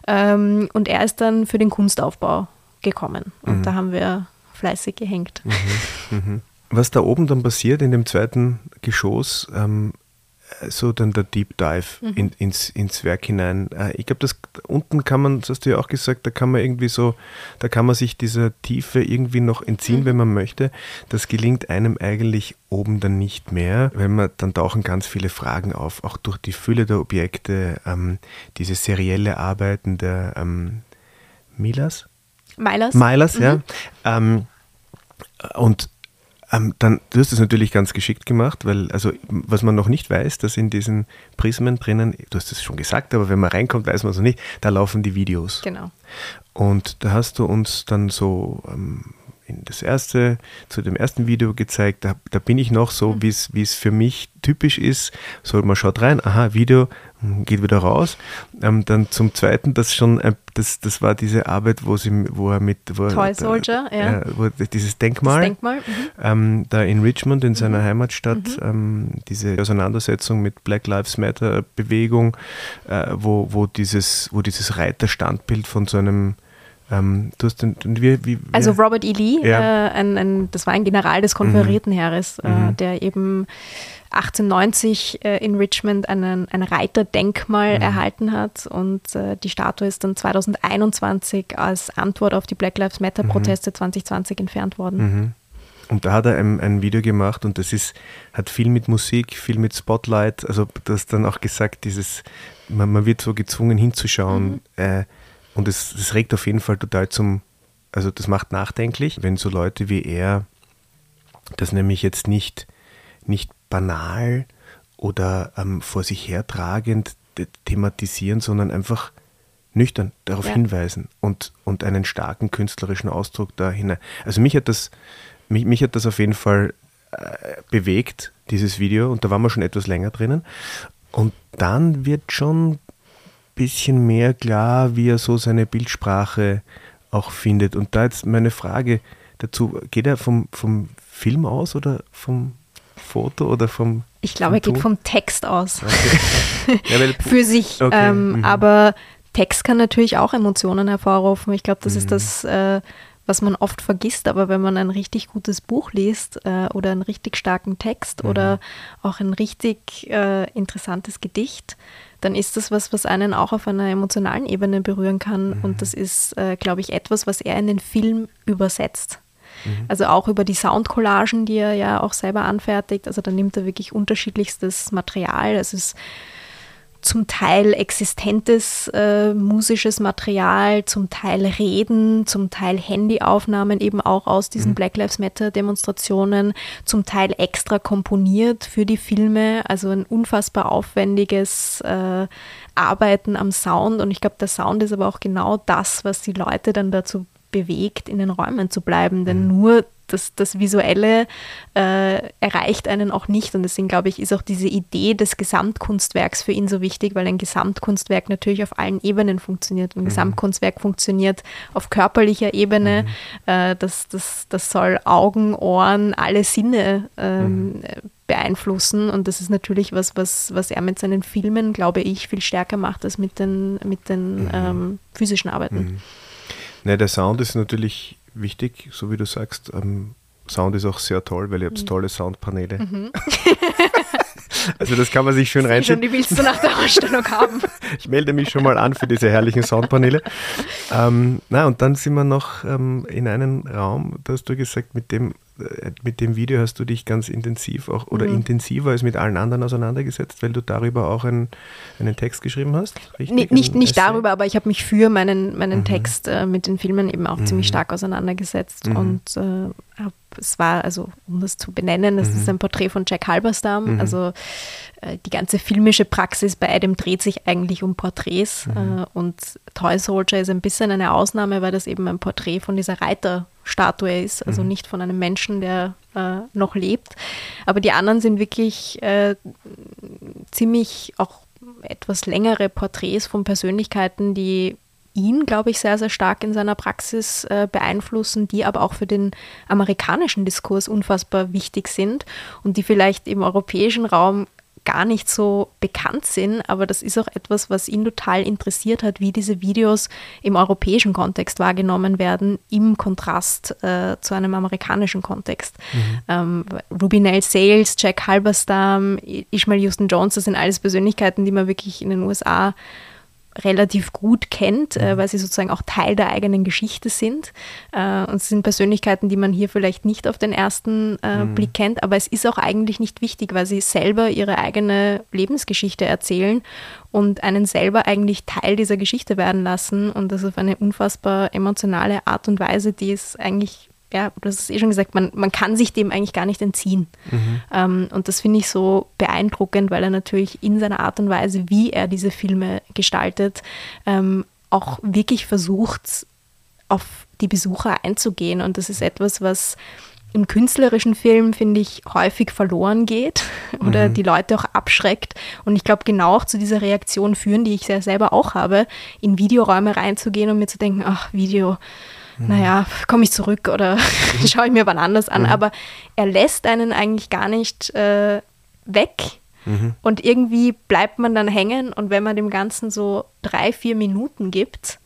Ähm, und er ist dann für den Kunstaufbau gekommen und mhm. da haben wir fleißig gehängt. Mhm. Mhm. Was da oben dann passiert in dem zweiten Geschoss, ähm, so dann der Deep Dive mhm. in, ins, ins Werk hinein. Äh, ich glaube, das unten kann man, das hast du ja auch gesagt, da kann man irgendwie so, da kann man sich dieser Tiefe irgendwie noch entziehen, mhm. wenn man möchte. Das gelingt einem eigentlich oben dann nicht mehr, weil man dann tauchen ganz viele Fragen auf, auch durch die Fülle der Objekte, ähm, diese serielle Arbeiten der, ähm, Milas? Milers. Milers, mhm. ja. Ähm, und ähm, dann, du hast es natürlich ganz geschickt gemacht, weil, also, was man noch nicht weiß, dass in diesen Prismen drinnen, du hast es schon gesagt, aber wenn man reinkommt, weiß man es noch nicht, da laufen die Videos. Genau. Und da hast du uns dann so ähm, das erste, zu dem ersten Video gezeigt, da, da bin ich noch so, mhm. wie es für mich typisch ist. So, man schaut rein, aha, Video, hm, geht wieder raus. Ähm, dann zum zweiten, das schon, äh, das, das war diese Arbeit, wo, sie, wo er mit wo Toy er, Soldier, äh, ja. Wo, dieses Denkmal, das Denkmal mhm. ähm, da in Richmond, in seiner mhm. Heimatstadt, mhm. ähm, diese Auseinandersetzung mit Black Lives Matter Bewegung, äh, wo, wo, dieses, wo dieses Reiterstandbild von so einem ähm, du hast den, wie, wie, also Robert E. Lee, ja. äh, ein, ein, das war ein General des konferierten Heeres, äh, mhm. der eben 1890 äh, in Richmond einen, ein Reiterdenkmal mhm. erhalten hat und äh, die Statue ist dann 2021 als Antwort auf die Black Lives Matter Proteste mhm. 2020 entfernt worden. Mhm. Und da hat er ein, ein, Video gemacht und das ist, hat viel mit Musik, viel mit Spotlight, also du hast dann auch gesagt, dieses, man, man wird so gezwungen hinzuschauen, mhm. äh, und es, es regt auf jeden Fall total zum, also das macht nachdenklich, wenn so Leute wie er das nämlich jetzt nicht, nicht banal oder ähm, vor sich hertragend thematisieren, sondern einfach nüchtern darauf ja. hinweisen und, und einen starken künstlerischen Ausdruck da hinein. Also mich hat das, mich, mich hat das auf jeden Fall äh, bewegt, dieses Video, und da waren wir schon etwas länger drinnen. Und dann wird schon bisschen mehr klar, wie er so seine Bildsprache auch findet. Und da jetzt meine Frage dazu, geht er vom, vom Film aus oder vom Foto oder vom Ich glaube, er geht vom Text aus. Okay. ja, Für sich. Okay. Ähm, mhm. Aber Text kann natürlich auch Emotionen hervorrufen. Ich glaube, das mhm. ist das, äh, was man oft vergisst. Aber wenn man ein richtig gutes Buch liest äh, oder einen richtig starken Text mhm. oder auch ein richtig äh, interessantes Gedicht, dann ist das was, was einen auch auf einer emotionalen Ebene berühren kann. Mhm. Und das ist, äh, glaube ich, etwas, was er in den Film übersetzt. Mhm. Also auch über die Soundcollagen, die er ja auch selber anfertigt. Also da nimmt er wirklich unterschiedlichstes Material. Es ist zum Teil existentes äh, musisches Material, zum Teil Reden, zum Teil Handyaufnahmen eben auch aus diesen mhm. Black Lives Matter Demonstrationen, zum Teil extra komponiert für die Filme, also ein unfassbar aufwendiges äh, Arbeiten am Sound und ich glaube, der Sound ist aber auch genau das, was die Leute dann dazu bewegt, in den Räumen zu bleiben, denn mhm. nur das, das Visuelle äh, erreicht einen auch nicht. Und deswegen glaube ich, ist auch diese Idee des Gesamtkunstwerks für ihn so wichtig, weil ein Gesamtkunstwerk natürlich auf allen Ebenen funktioniert. Ein mhm. Gesamtkunstwerk funktioniert auf körperlicher Ebene. Mhm. Äh, das, das, das soll Augen, Ohren, alle Sinne ähm, mhm. beeinflussen. Und das ist natürlich was, was, was er mit seinen Filmen, glaube ich, viel stärker macht als mit den, mit den mhm. ähm, physischen Arbeiten. Ne, der Sound ist natürlich wichtig, so wie du sagst. Ähm, Sound ist auch sehr toll, weil ihr habt mhm. tolle Soundpaneele. Mhm. also das kann man sich schön reinschauen. Die willst du nach der Ausstellung haben. ich melde mich schon mal an für diese herrlichen Soundpaneele. Ähm, na, und dann sind wir noch ähm, in einem Raum, da hast du gesagt, mit dem äh, mit dem Video hast du dich ganz intensiv auch oder mhm. intensiver als mit allen anderen auseinandergesetzt, weil du darüber auch einen, einen Text geschrieben hast? Richtig? nicht nicht darüber, aber ich habe mich für meinen, meinen mhm. Text äh, mit den Filmen eben auch mhm. ziemlich stark auseinandergesetzt mhm. und äh, hab, es war, also um das zu benennen, es ist mhm. ein Porträt von Jack Halberstam, mhm. Also äh, die ganze filmische Praxis bei Adam dreht sich eigentlich um Porträts äh, und Toy Soldier ist ein bisschen eine Ausnahme, weil das eben ein Porträt von dieser Reiter Statue ist, also mhm. nicht von einem Menschen, der äh, noch lebt. Aber die anderen sind wirklich äh, ziemlich auch etwas längere Porträts von Persönlichkeiten, die ihn, glaube ich, sehr, sehr stark in seiner Praxis äh, beeinflussen, die aber auch für den amerikanischen Diskurs unfassbar wichtig sind und die vielleicht im europäischen Raum gar nicht so bekannt sind, aber das ist auch etwas, was ihn total interessiert hat, wie diese Videos im europäischen Kontext wahrgenommen werden, im Kontrast äh, zu einem amerikanischen Kontext. Mhm. Ähm, Rubinell Sales, Jack Halberstam, Ishmael Houston Jones, das sind alles Persönlichkeiten, die man wirklich in den USA relativ gut kennt, äh, weil sie sozusagen auch Teil der eigenen Geschichte sind. Äh, und es sind Persönlichkeiten, die man hier vielleicht nicht auf den ersten äh, mhm. Blick kennt, aber es ist auch eigentlich nicht wichtig, weil sie selber ihre eigene Lebensgeschichte erzählen und einen selber eigentlich Teil dieser Geschichte werden lassen und das auf eine unfassbar emotionale Art und Weise, die es eigentlich ja, du hast es eh schon gesagt, man, man kann sich dem eigentlich gar nicht entziehen. Mhm. Ähm, und das finde ich so beeindruckend, weil er natürlich in seiner Art und Weise, wie er diese Filme gestaltet, ähm, auch wirklich versucht, auf die Besucher einzugehen. Und das ist etwas, was im künstlerischen Film, finde ich, häufig verloren geht oder mhm. die Leute auch abschreckt. Und ich glaube, genau auch zu dieser Reaktion führen, die ich ja selber auch habe, in Videoräume reinzugehen und mir zu denken, ach, Video, mhm. naja, komme ich zurück oder mhm. schaue ich mir wann anders an. Mhm. Aber er lässt einen eigentlich gar nicht äh, weg. Mhm. Und irgendwie bleibt man dann hängen und wenn man dem Ganzen so drei, vier Minuten gibt,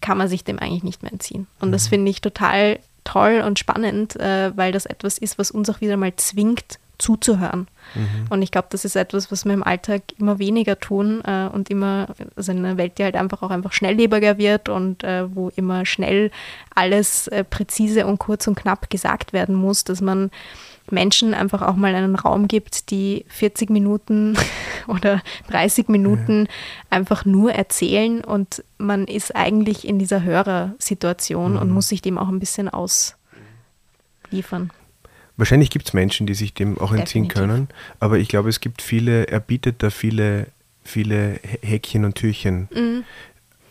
kann man sich dem eigentlich nicht mehr entziehen. Und das mhm. finde ich total toll und spannend, äh, weil das etwas ist, was uns auch wieder mal zwingt, zuzuhören. Mhm. Und ich glaube, das ist etwas, was wir im Alltag immer weniger tun äh, und immer, also eine Welt, die halt einfach auch einfach schnelllebiger wird und äh, wo immer schnell alles äh, präzise und kurz und knapp gesagt werden muss, dass man Menschen einfach auch mal einen Raum gibt, die 40 Minuten oder 30 Minuten ja. einfach nur erzählen und man ist eigentlich in dieser Hörersituation mhm. und muss sich dem auch ein bisschen ausliefern. Wahrscheinlich gibt es Menschen, die sich dem auch entziehen Definitiv. können, aber ich glaube, es gibt viele, er bietet da viele, viele Häkchen und Türchen. Mhm.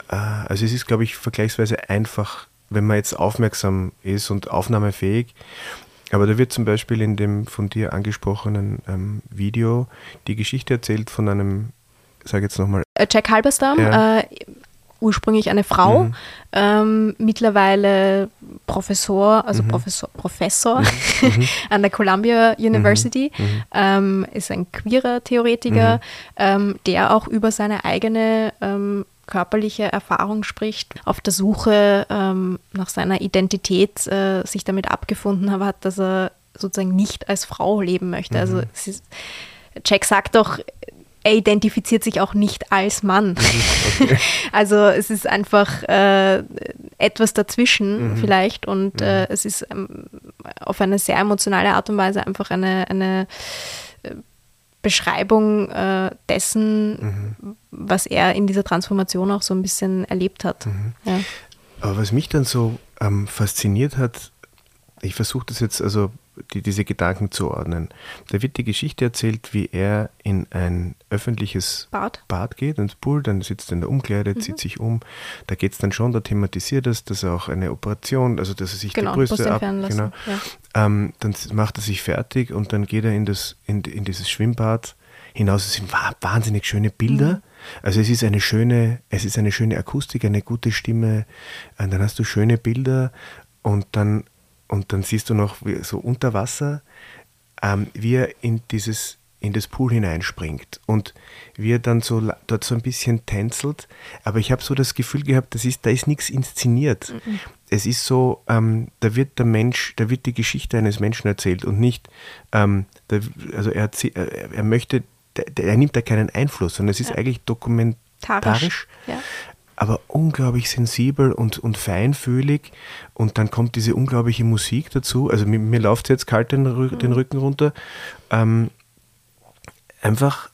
Äh, also es ist, glaube ich, vergleichsweise einfach, wenn man jetzt aufmerksam ist und aufnahmefähig. Aber da wird zum Beispiel in dem von dir angesprochenen ähm, Video die Geschichte erzählt von einem, sage jetzt nochmal. Äh, Jack Halberstam, ja. äh, ursprünglich eine Frau, mhm. ähm, mittlerweile Professor, also mhm. Professor, Professor mhm. mhm. an der Columbia University, mhm. Mhm. ähm, ist ein queerer Theoretiker, ähm, der auch über seine eigene ähm, körperliche Erfahrung spricht, auf der Suche ähm, nach seiner Identität äh, sich damit abgefunden hat, dass er sozusagen nicht als Frau leben möchte. Also ist, Jack sagt doch, er identifiziert sich auch nicht als Mann. Mhm, okay. also es ist einfach äh, etwas dazwischen mhm. vielleicht und mhm. äh, es ist ähm, auf eine sehr emotionale Art und Weise einfach eine, eine äh, Beschreibung äh, dessen, mhm. was er in dieser Transformation auch so ein bisschen erlebt hat. Mhm. Ja. Aber was mich dann so ähm, fasziniert hat, ich versuche das jetzt also die, diese Gedanken zu ordnen. Da wird die Geschichte erzählt, wie er in ein öffentliches Bad, Bad geht, ins Pool, dann sitzt er in der Umkleide, mhm. zieht sich um. Da geht es dann schon, da thematisiert es, dass er auch eine Operation, also dass er sich genau, die Brüste ab, genau, ja. ähm, dann macht er sich fertig und dann geht er in, das, in, in dieses Schwimmbad hinaus. Es sind wahnsinnig schöne Bilder. Mhm. Also es ist eine schöne, es ist eine schöne Akustik, eine gute Stimme. Und dann hast du schöne Bilder und dann und dann siehst du noch so unter Wasser, ähm, wie er in dieses in das Pool hineinspringt und wie er dann so dort so ein bisschen tänzelt. Aber ich habe so das Gefühl gehabt, das ist, da ist nichts inszeniert. Mhm. Es ist so, ähm, da wird der Mensch, da wird die Geschichte eines Menschen erzählt und nicht, ähm, da, also er, er, er möchte, der, er nimmt da keinen Einfluss, sondern es ist ja. eigentlich dokumentarisch. Ja aber unglaublich sensibel und, und feinfühlig. Und dann kommt diese unglaubliche Musik dazu. Also mir, mir läuft jetzt kalt den, den Rücken runter. Ähm, einfach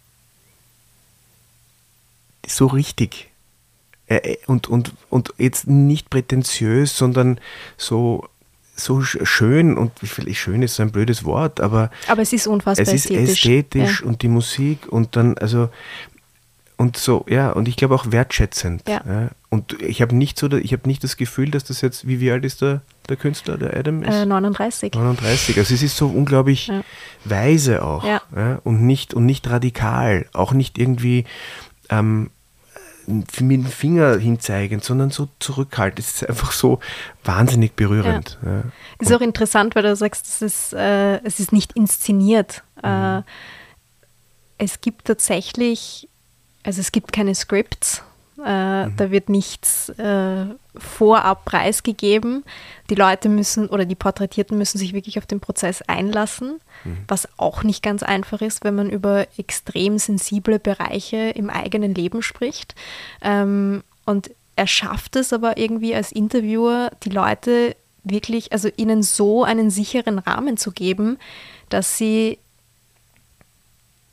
so richtig. Äh, und, und, und jetzt nicht prätentiös, sondern so so schön und vielleicht schön ist so ein blödes Wort, aber aber es ist unfassbar es ist ästhetisch, ästhetisch ja. und die Musik und dann also und so, ja, und ich glaube auch wertschätzend. Ja. ja. Und ich habe nicht so, ich habe nicht das Gefühl, dass das jetzt, wie, wie alt ist der, der Künstler, der Adam ist? Äh, 39. 39. Also es ist so unglaublich ja. weise auch. Ja. ja. Und, nicht, und nicht radikal, auch nicht irgendwie ähm, mit dem Finger hinzeigend, sondern so zurückhaltend. Es ist einfach so wahnsinnig berührend. Ja. Ist auch interessant, weil du sagst, es ist, äh, es ist nicht inszeniert. Mhm. Äh, es gibt tatsächlich also es gibt keine Scripts, Äh, mhm. Da wird nichts äh, vorab preisgegeben. Die Leute müssen oder die Porträtierten müssen sich wirklich auf den Prozess einlassen, mhm. was auch nicht ganz einfach ist, wenn man über extrem sensible Bereiche im eigenen Leben spricht. Ähm, und er schafft es aber irgendwie als Interviewer, die Leute wirklich, also ihnen so einen sicheren Rahmen zu geben, dass sie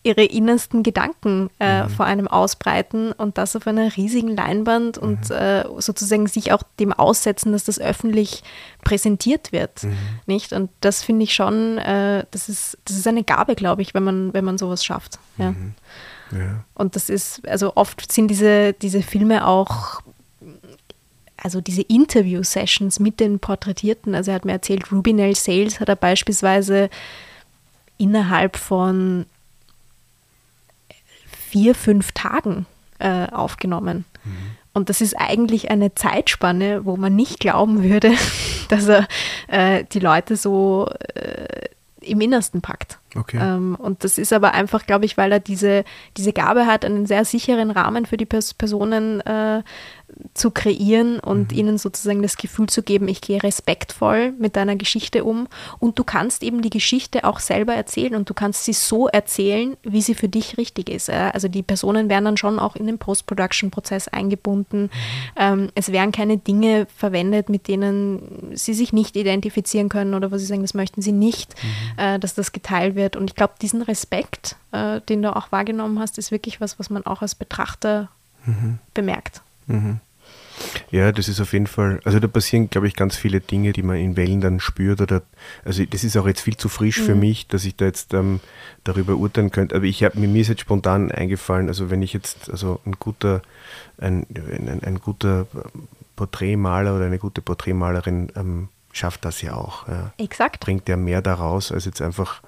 ihre innersten Gedanken äh, mhm. vor einem ausbreiten und das auf einer riesigen Leinwand mhm. und äh, sozusagen sich auch dem aussetzen, dass das öffentlich präsentiert wird. Mhm. Nicht? Und das finde ich schon, äh, das, ist, das ist eine Gabe, glaube ich, wenn man, wenn man sowas schafft. Ja. Mhm. Ja. Und das ist, also oft sind diese, diese Filme auch also diese Interview-Sessions mit den Porträtierten, also er hat mir erzählt, Rubinell Sales hat er beispielsweise innerhalb von vier, fünf Tagen äh, aufgenommen. Mhm. Und das ist eigentlich eine Zeitspanne, wo man nicht glauben würde, dass er äh, die Leute so äh, im Innersten packt. Okay. Ähm, und das ist aber einfach, glaube ich, weil er diese, diese Gabe hat, einen sehr sicheren Rahmen für die Pers Personen äh, zu kreieren und mhm. ihnen sozusagen das Gefühl zu geben, ich gehe respektvoll mit deiner Geschichte um und du kannst eben die Geschichte auch selber erzählen und du kannst sie so erzählen, wie sie für dich richtig ist. Also die Personen werden dann schon auch in den Post-Production-Prozess eingebunden. Mhm. Ähm, es werden keine Dinge verwendet, mit denen sie sich nicht identifizieren können oder wo sie sagen, das möchten sie nicht, mhm. Äh, dass das geteilt wird. Und ich glaube, diesen Respekt, äh, den du auch wahrgenommen hast, ist wirklich was, was man auch als Betrachter mhm. bemerkt. Mhm. Ja, das ist auf jeden Fall, also da passieren, glaube ich, ganz viele Dinge, die man in Wellen dann spürt oder, also das ist auch jetzt viel zu frisch mhm. für mich, dass ich da jetzt ähm, darüber urteilen könnte. Aber ich habe mir ist jetzt spontan eingefallen, also wenn ich jetzt, also ein guter, ein, ein, ein guter Porträtmaler oder eine gute Porträtmalerin ähm, schafft das ja auch. Ja. Exakt. Bringt ja mehr daraus, als jetzt einfach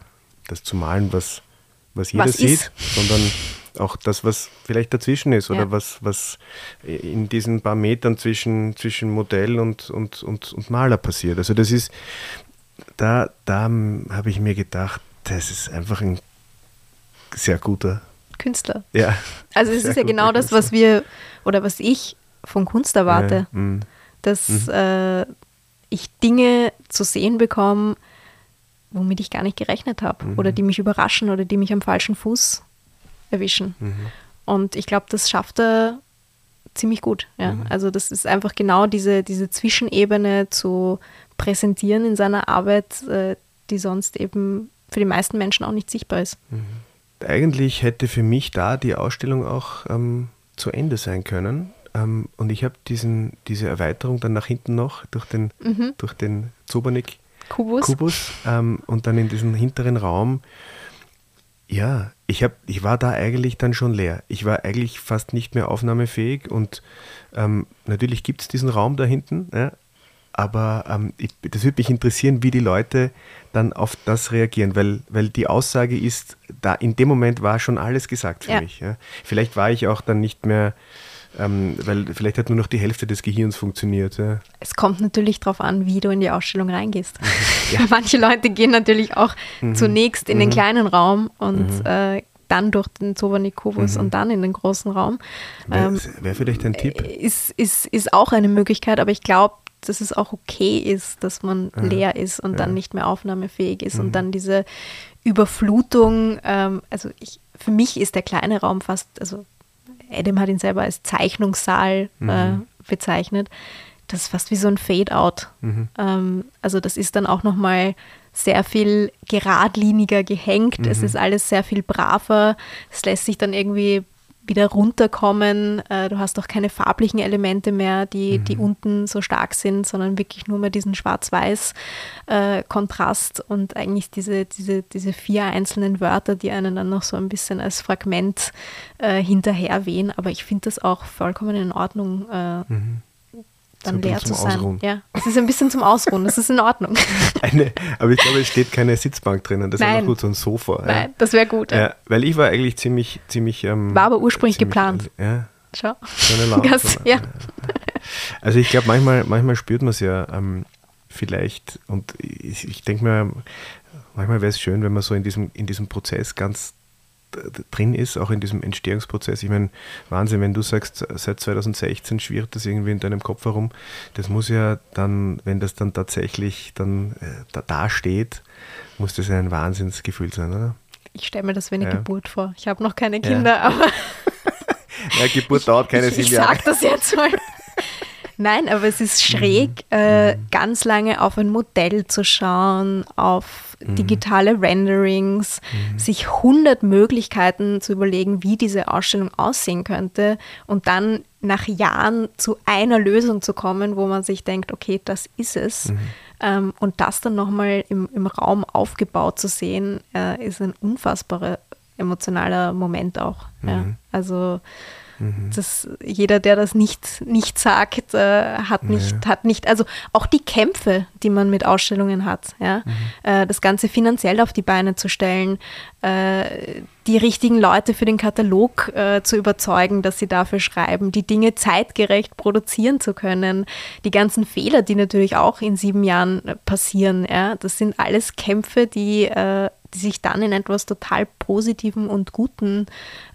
das zu malen, was, was jeder was sieht, sondern auch das, was vielleicht dazwischen ist oder ja. was, was in diesen paar Metern zwischen, zwischen Modell und, und, und, und Maler passiert. Also das ist, da, da habe ich mir gedacht, das ist einfach ein sehr guter Künstler. Ja. Also es ist ja genau das, was wir oder was ich von Kunst erwarte. Ja, mm. dass mhm. äh, ich Dinge zu sehen bekomme, womit ich gar nicht gerechnet habe mhm. oder die mich überraschen oder die mich am falschen Fuß erwischen. Mhm. Und ich glaube, das schafft er ziemlich gut. Ja. Mhm. Also das ist einfach genau diese, diese Zwischenebene zu präsentieren in seiner Arbeit, äh, die sonst eben für die meisten Menschen auch nicht sichtbar ist. Mhm. Eigentlich hätte für mich da die Ausstellung auch ähm, zu Ende sein können. Ähm, und ich habe diese Erweiterung dann nach hinten noch durch den, mhm. durch den Zobernik Kubus, Kubus ähm, und dann in diesen hinteren Raum ja, ich, hab, ich war da eigentlich dann schon leer. Ich war eigentlich fast nicht mehr aufnahmefähig und ähm, natürlich gibt es diesen Raum da hinten, ja, aber ähm, ich, das würde mich interessieren, wie die Leute dann auf das reagieren, weil, weil die Aussage ist, da in dem Moment war schon alles gesagt für ja. mich. Ja. Vielleicht war ich auch dann nicht mehr ähm, weil vielleicht hat nur noch die Hälfte des Gehirns funktioniert. Ja. Es kommt natürlich darauf an, wie du in die Ausstellung reingehst. Mhm. Ja. Manche Leute gehen natürlich auch mhm. zunächst in mhm. den kleinen Raum und mhm. äh, dann durch den Zobernikubus mhm. und dann in den großen Raum. Wäre wär vielleicht ein Tipp. Ist, ist, ist auch eine Möglichkeit, aber ich glaube, dass es auch okay ist, dass man ja. leer ist und ja. dann nicht mehr aufnahmefähig ist und mhm. dann diese Überflutung, ähm, also ich, für mich ist der kleine Raum fast, also Adam hat ihn selber als Zeichnungssaal mhm. äh, bezeichnet. Das ist fast wie so ein Fade-out. Mhm. Ähm, also das ist dann auch nochmal sehr viel geradliniger gehängt. Mhm. Es ist alles sehr viel braver. Es lässt sich dann irgendwie wieder runterkommen. Äh, du hast auch keine farblichen Elemente mehr, die, mhm. die unten so stark sind, sondern wirklich nur mehr diesen Schwarz-Weiß-Kontrast äh, und eigentlich diese, diese, diese vier einzelnen Wörter, die einen dann noch so ein bisschen als Fragment äh, hinterher wehen. Aber ich finde das auch vollkommen in Ordnung. Äh, mhm dann leer zu sein. Ausruhen. Ja, es ist ein bisschen zum Ausruhen, das ist in Ordnung. Eine, aber ich glaube, es steht keine Sitzbank drinnen, das Nein. ist gut, so ein Sofa. Nein, ja. das wäre gut. Ja. weil ich war eigentlich ziemlich, ziemlich. Ähm, war aber ursprünglich geplant. Ja. Schau. So eine Lampe, Gas, ja. Also ich glaube, manchmal, manchmal spürt man es ja ähm, vielleicht und ich, ich denke mir, manchmal wäre es schön, wenn man so in diesem, in diesem Prozess ganz drin ist, auch in diesem Entstehungsprozess. Ich meine, Wahnsinn, wenn du sagst, seit 2016 schwirrt das irgendwie in deinem Kopf herum, das muss ja dann, wenn das dann tatsächlich dann äh, da, steht, muss das ein Wahnsinnsgefühl sein, oder? Ich stelle mir das wie eine ja. Geburt vor. Ich habe noch keine Kinder, ja. aber. ja, Geburt dauert keine ich, sieben Jahre. Ich sage das jetzt mal. Nein, aber es ist schräg, mhm. äh, mhm. ganz lange auf ein Modell zu schauen, auf mhm. digitale Renderings, mhm. sich 100 Möglichkeiten zu überlegen, wie diese Ausstellung aussehen könnte und dann nach Jahren zu einer Lösung zu kommen, wo man sich denkt, okay, das ist es. Mhm. Ähm, und das dann nochmal im, im Raum aufgebaut zu sehen, äh, ist ein unfassbarer emotionaler Moment auch. Ja. Mhm. Also Mhm. Das, jeder, der das nicht, nicht sagt, äh, hat, nicht, ja. hat nicht, also auch die Kämpfe, die man mit Ausstellungen hat, ja, mhm. äh, das Ganze finanziell auf die Beine zu stellen, äh, die richtigen Leute für den Katalog äh, zu überzeugen, dass sie dafür schreiben, die Dinge zeitgerecht produzieren zu können, die ganzen Fehler, die natürlich auch in sieben Jahren äh, passieren, ja, das sind alles Kämpfe, die äh, die sich dann in etwas total Positivem und Guten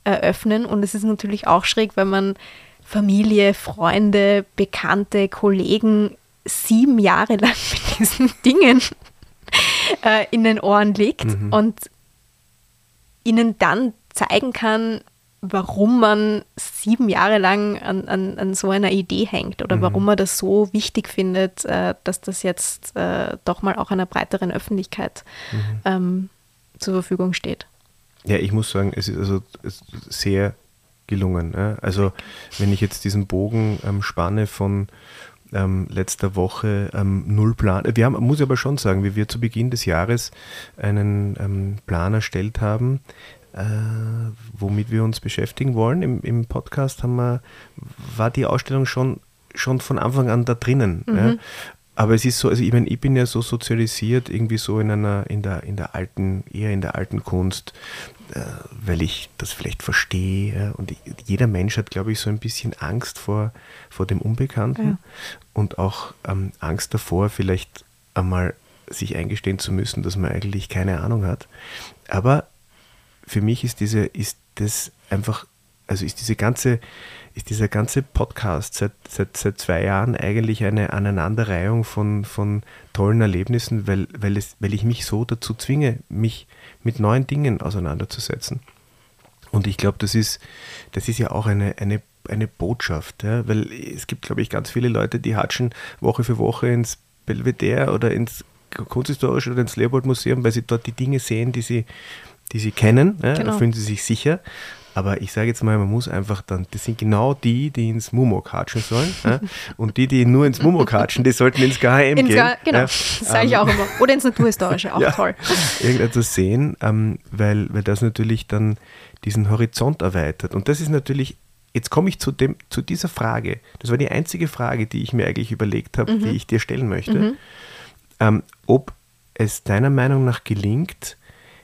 eröffnen. Und es ist natürlich auch schräg, wenn man Familie, Freunde, Bekannte, Kollegen sieben Jahre lang mit diesen Dingen äh, in den Ohren liegt mhm. und ihnen dann zeigen kann, warum man sieben Jahre lang an, an, an so einer Idee hängt oder mhm. warum man das so wichtig findet, äh, dass das jetzt äh, doch mal auch einer breiteren Öffentlichkeit mhm. ähm, zur Verfügung steht. Ja, ich muss sagen, es ist also sehr gelungen. Also wenn ich jetzt diesen Bogen ähm, spanne von ähm, letzter Woche ähm, null Plan. Wir haben, muss ich aber schon sagen, wie wir zu Beginn des Jahres einen ähm, Plan erstellt haben, äh, womit wir uns beschäftigen wollen. Im, Im, Podcast haben wir, war die Ausstellung schon, schon von Anfang an da drinnen. Mhm. Aber es ist so, also ich meine, ich bin ja so sozialisiert, irgendwie so in einer, in der, in der alten, eher in der alten Kunst, äh, weil ich das vielleicht verstehe. Ja, und ich, jeder Mensch hat, glaube ich, so ein bisschen Angst vor, vor dem Unbekannten ja. und auch ähm, Angst davor, vielleicht einmal sich eingestehen zu müssen, dass man eigentlich keine Ahnung hat. Aber für mich ist diese, ist das einfach, also ist diese ganze ist dieser ganze Podcast seit, seit, seit zwei Jahren eigentlich eine Aneinanderreihung von, von tollen Erlebnissen, weil, weil, es, weil ich mich so dazu zwinge, mich mit neuen Dingen auseinanderzusetzen. Und ich glaube, das ist, das ist ja auch eine, eine, eine Botschaft, ja? weil es gibt, glaube ich, ganz viele Leute, die hatschen Woche für Woche ins Belvedere oder ins Kunsthistorische oder ins Leopold Museum, weil sie dort die Dinge sehen, die sie, die sie kennen, ja? genau. da fühlen sie sich sicher. Aber ich sage jetzt mal, man muss einfach dann, das sind genau die, die ins Mumo katschen sollen. ja? Und die, die nur ins Mumo katschen, die sollten ins KHM ins gehen. genau, ja? das sage ich ähm, auch immer. Oder ins Naturhistorische, auch ja, toll. Irgendetwas sehen, ähm, weil, weil das natürlich dann diesen Horizont erweitert. Und das ist natürlich Jetzt komme ich zu, dem, zu dieser Frage. Das war die einzige Frage, die ich mir eigentlich überlegt habe, mhm. die ich dir stellen möchte. Mhm. Ähm, ob es deiner Meinung nach gelingt,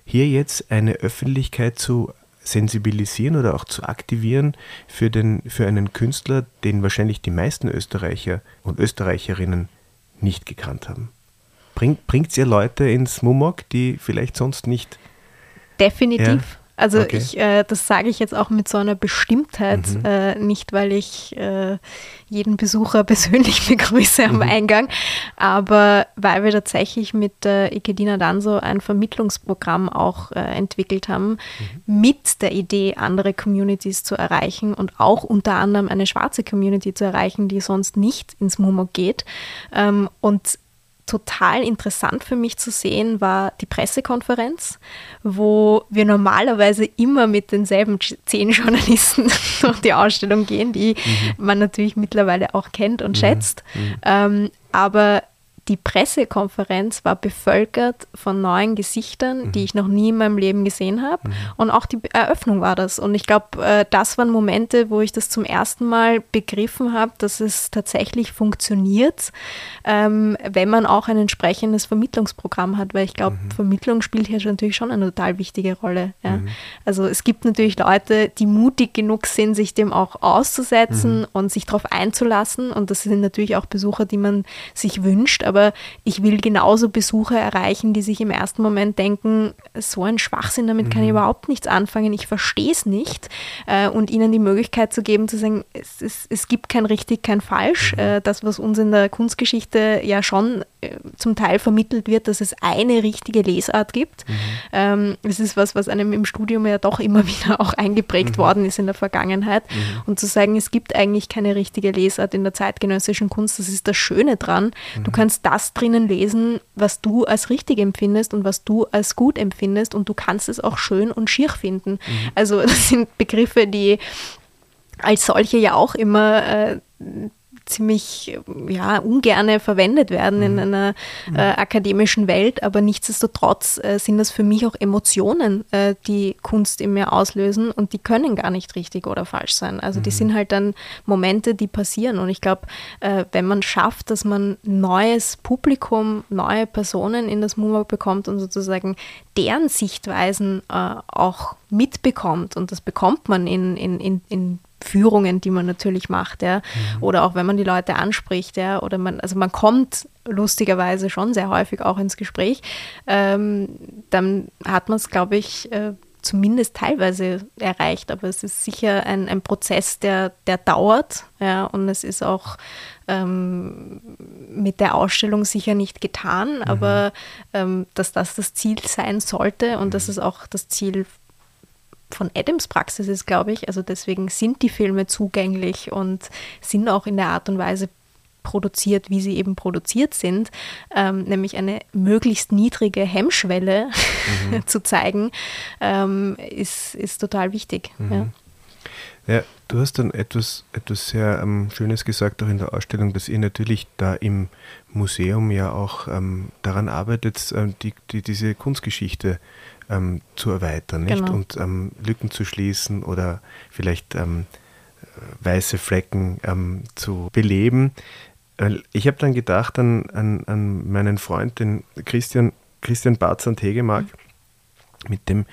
hier jetzt eine Öffentlichkeit zu sensibilisieren oder auch zu aktivieren für, den, für einen Künstler, den wahrscheinlich die meisten Österreicher und Österreicherinnen nicht gekannt haben? Bringt es ihr Leute ins Mumok, die vielleicht sonst nicht. Definitiv. Ja. Also okay. ich, äh, das sage ich jetzt auch mit so einer Bestimmtheit, mhm. äh, nicht weil ich äh, jeden Besucher persönlich begrüße am mhm. Eingang, aber weil wir tatsächlich mit äh, Ekedina Danso ein Vermittlungsprogramm auch äh, entwickelt haben, mhm. mit der Idee, andere Communities zu erreichen und auch unter anderem eine schwarze Community zu erreichen, die sonst nicht ins Mumo geht. Ähm, und total interessant für mich zu sehen war die Pressekonferenz, wo wir normalerweise immer mit denselben zehn Journalisten durch die Ausstellung gehen, die mhm. man natürlich mittlerweile auch kennt und mhm. schätzt. Mhm. Ähm, aber die Pressekonferenz war bevölkert von neuen Gesichtern, mhm. die ich noch nie in meinem Leben gesehen habe. Mhm. Und auch die Eröffnung war das. Und ich glaube, äh, das waren Momente, wo ich das zum ersten Mal begriffen habe, dass es tatsächlich funktioniert, ähm, wenn man auch ein entsprechendes Vermittlungsprogramm hat. Weil ich glaube, mhm. Vermittlung spielt hier natürlich schon eine total wichtige Rolle. Ja? Mhm. Also es gibt natürlich Leute, die mutig genug sind, sich dem auch auszusetzen mhm. und sich darauf einzulassen. Und das sind natürlich auch Besucher, die man sich wünscht. Aber aber ich will genauso Besucher erreichen, die sich im ersten Moment denken, so ein Schwachsinn, damit kann ich mhm. überhaupt nichts anfangen, ich verstehe es nicht äh, und ihnen die Möglichkeit zu geben, zu sagen, es, es, es gibt kein richtig, kein falsch. Mhm. Äh, das, was uns in der Kunstgeschichte ja schon zum Teil vermittelt wird, dass es eine richtige Lesart gibt. Mhm. Ähm, es ist was, was einem im Studium ja doch immer wieder auch eingeprägt mhm. worden ist in der Vergangenheit. Mhm. Und zu sagen, es gibt eigentlich keine richtige Lesart in der zeitgenössischen Kunst, das ist das Schöne dran. Du mhm. kannst das drinnen lesen, was du als richtig empfindest und was du als gut empfindest und du kannst es auch schön und schier finden. Mhm. Also das sind Begriffe, die als solche ja auch immer äh, ziemlich ja, ungerne verwendet werden mhm. in einer mhm. äh, akademischen Welt, aber nichtsdestotrotz äh, sind das für mich auch Emotionen, äh, die Kunst in mir auslösen und die können gar nicht richtig oder falsch sein. Also mhm. die sind halt dann Momente, die passieren und ich glaube, äh, wenn man schafft, dass man neues Publikum, neue Personen in das MUMA bekommt und sozusagen deren Sichtweisen äh, auch mitbekommt und das bekommt man in, in, in, in Führungen, die man natürlich macht, ja. Mhm. Oder auch wenn man die Leute anspricht, ja, oder man, also man kommt lustigerweise schon sehr häufig auch ins Gespräch, ähm, dann hat man es, glaube ich, äh, zumindest teilweise erreicht. Aber es ist sicher ein, ein Prozess, der, der dauert, ja, und es ist auch ähm, mit der Ausstellung sicher nicht getan, mhm. aber ähm, dass das das Ziel sein sollte und mhm. dass es auch das Ziel von Adams Praxis ist, glaube ich. Also deswegen sind die Filme zugänglich und sind auch in der Art und Weise produziert, wie sie eben produziert sind, ähm, nämlich eine möglichst niedrige Hemmschwelle mhm. zu zeigen, ähm, ist, ist total wichtig. Mhm. Ja. Ja, du hast dann etwas, etwas sehr ähm, Schönes gesagt, auch in der Ausstellung, dass ihr natürlich da im Museum ja auch ähm, daran arbeitet, ähm, die, die, diese Kunstgeschichte ähm, zu erweitern nicht? Genau. und ähm, Lücken zu schließen oder vielleicht ähm, weiße Flecken ähm, zu beleben. Ich habe dann gedacht an, an, an, meinen Freund, den Christian, Christian Barzan-Tegemark. Mhm mit dem,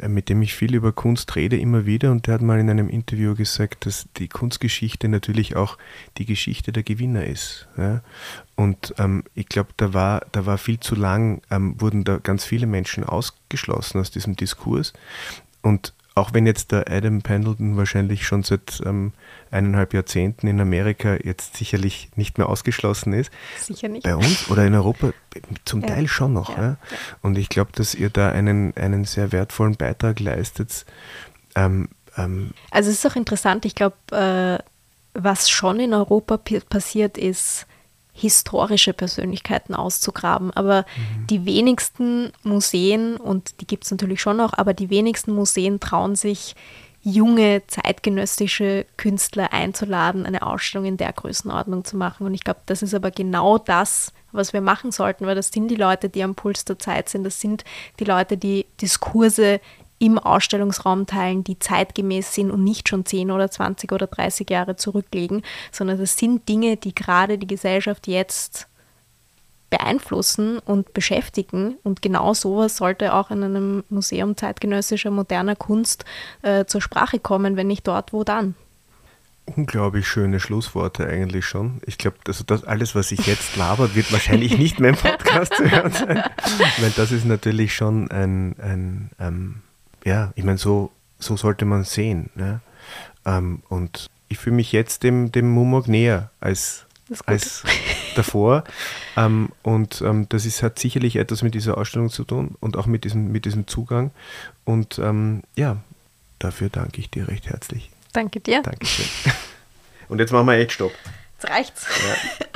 äh, mit dem ich viel über Kunst rede, immer wieder. Und der hat mal in einem Interview gesagt, dass die Kunstgeschichte natürlich auch die Geschichte der Gewinner ist. Ja? Und ähm, ich glaube, da war, da war viel zu lang, ähm, wurden da ganz viele Menschen ausgeschlossen aus diesem Diskurs. Und auch wenn jetzt der Adam Pendleton wahrscheinlich schon seit ähm, eineinhalb Jahrzehnten in Amerika jetzt sicherlich nicht mehr ausgeschlossen ist. Sicher nicht. Bei uns oder in Europa zum ja. Teil schon noch. Ja. Ja. Und ich glaube, dass ihr da einen, einen sehr wertvollen Beitrag leistet. Ähm, ähm also es ist auch interessant, ich glaube, äh, was schon in Europa passiert ist, historische Persönlichkeiten auszugraben. Aber mhm. die wenigsten Museen, und die gibt es natürlich schon noch, aber die wenigsten Museen trauen sich junge zeitgenössische Künstler einzuladen, eine Ausstellung in der Größenordnung zu machen. Und ich glaube, das ist aber genau das, was wir machen sollten, weil das sind die Leute, die am Puls der Zeit sind. Das sind die Leute, die Diskurse im Ausstellungsraum teilen, die zeitgemäß sind und nicht schon 10 oder 20 oder 30 Jahre zurücklegen, sondern das sind Dinge, die gerade die Gesellschaft jetzt beeinflussen und beschäftigen. Und genau sowas sollte auch in einem Museum zeitgenössischer moderner Kunst äh, zur Sprache kommen. Wenn nicht dort, wo dann? Unglaublich schöne Schlussworte eigentlich schon. Ich glaube, also das alles, was ich jetzt laber, wird wahrscheinlich nicht mehr im Podcast zu hören sein. Weil das ist natürlich schon ein, ein ähm, ja, ich meine, so, so sollte man sehen. Ne? Ähm, und ich fühle mich jetzt dem, dem Mumok näher als, als davor. Ähm, und ähm, das ist, hat sicherlich etwas mit dieser Ausstellung zu tun und auch mit diesem, mit diesem Zugang. Und ähm, ja, dafür danke ich dir recht herzlich. Danke dir. Dankeschön. Und jetzt machen wir echt Stopp. Jetzt reicht's. Ja.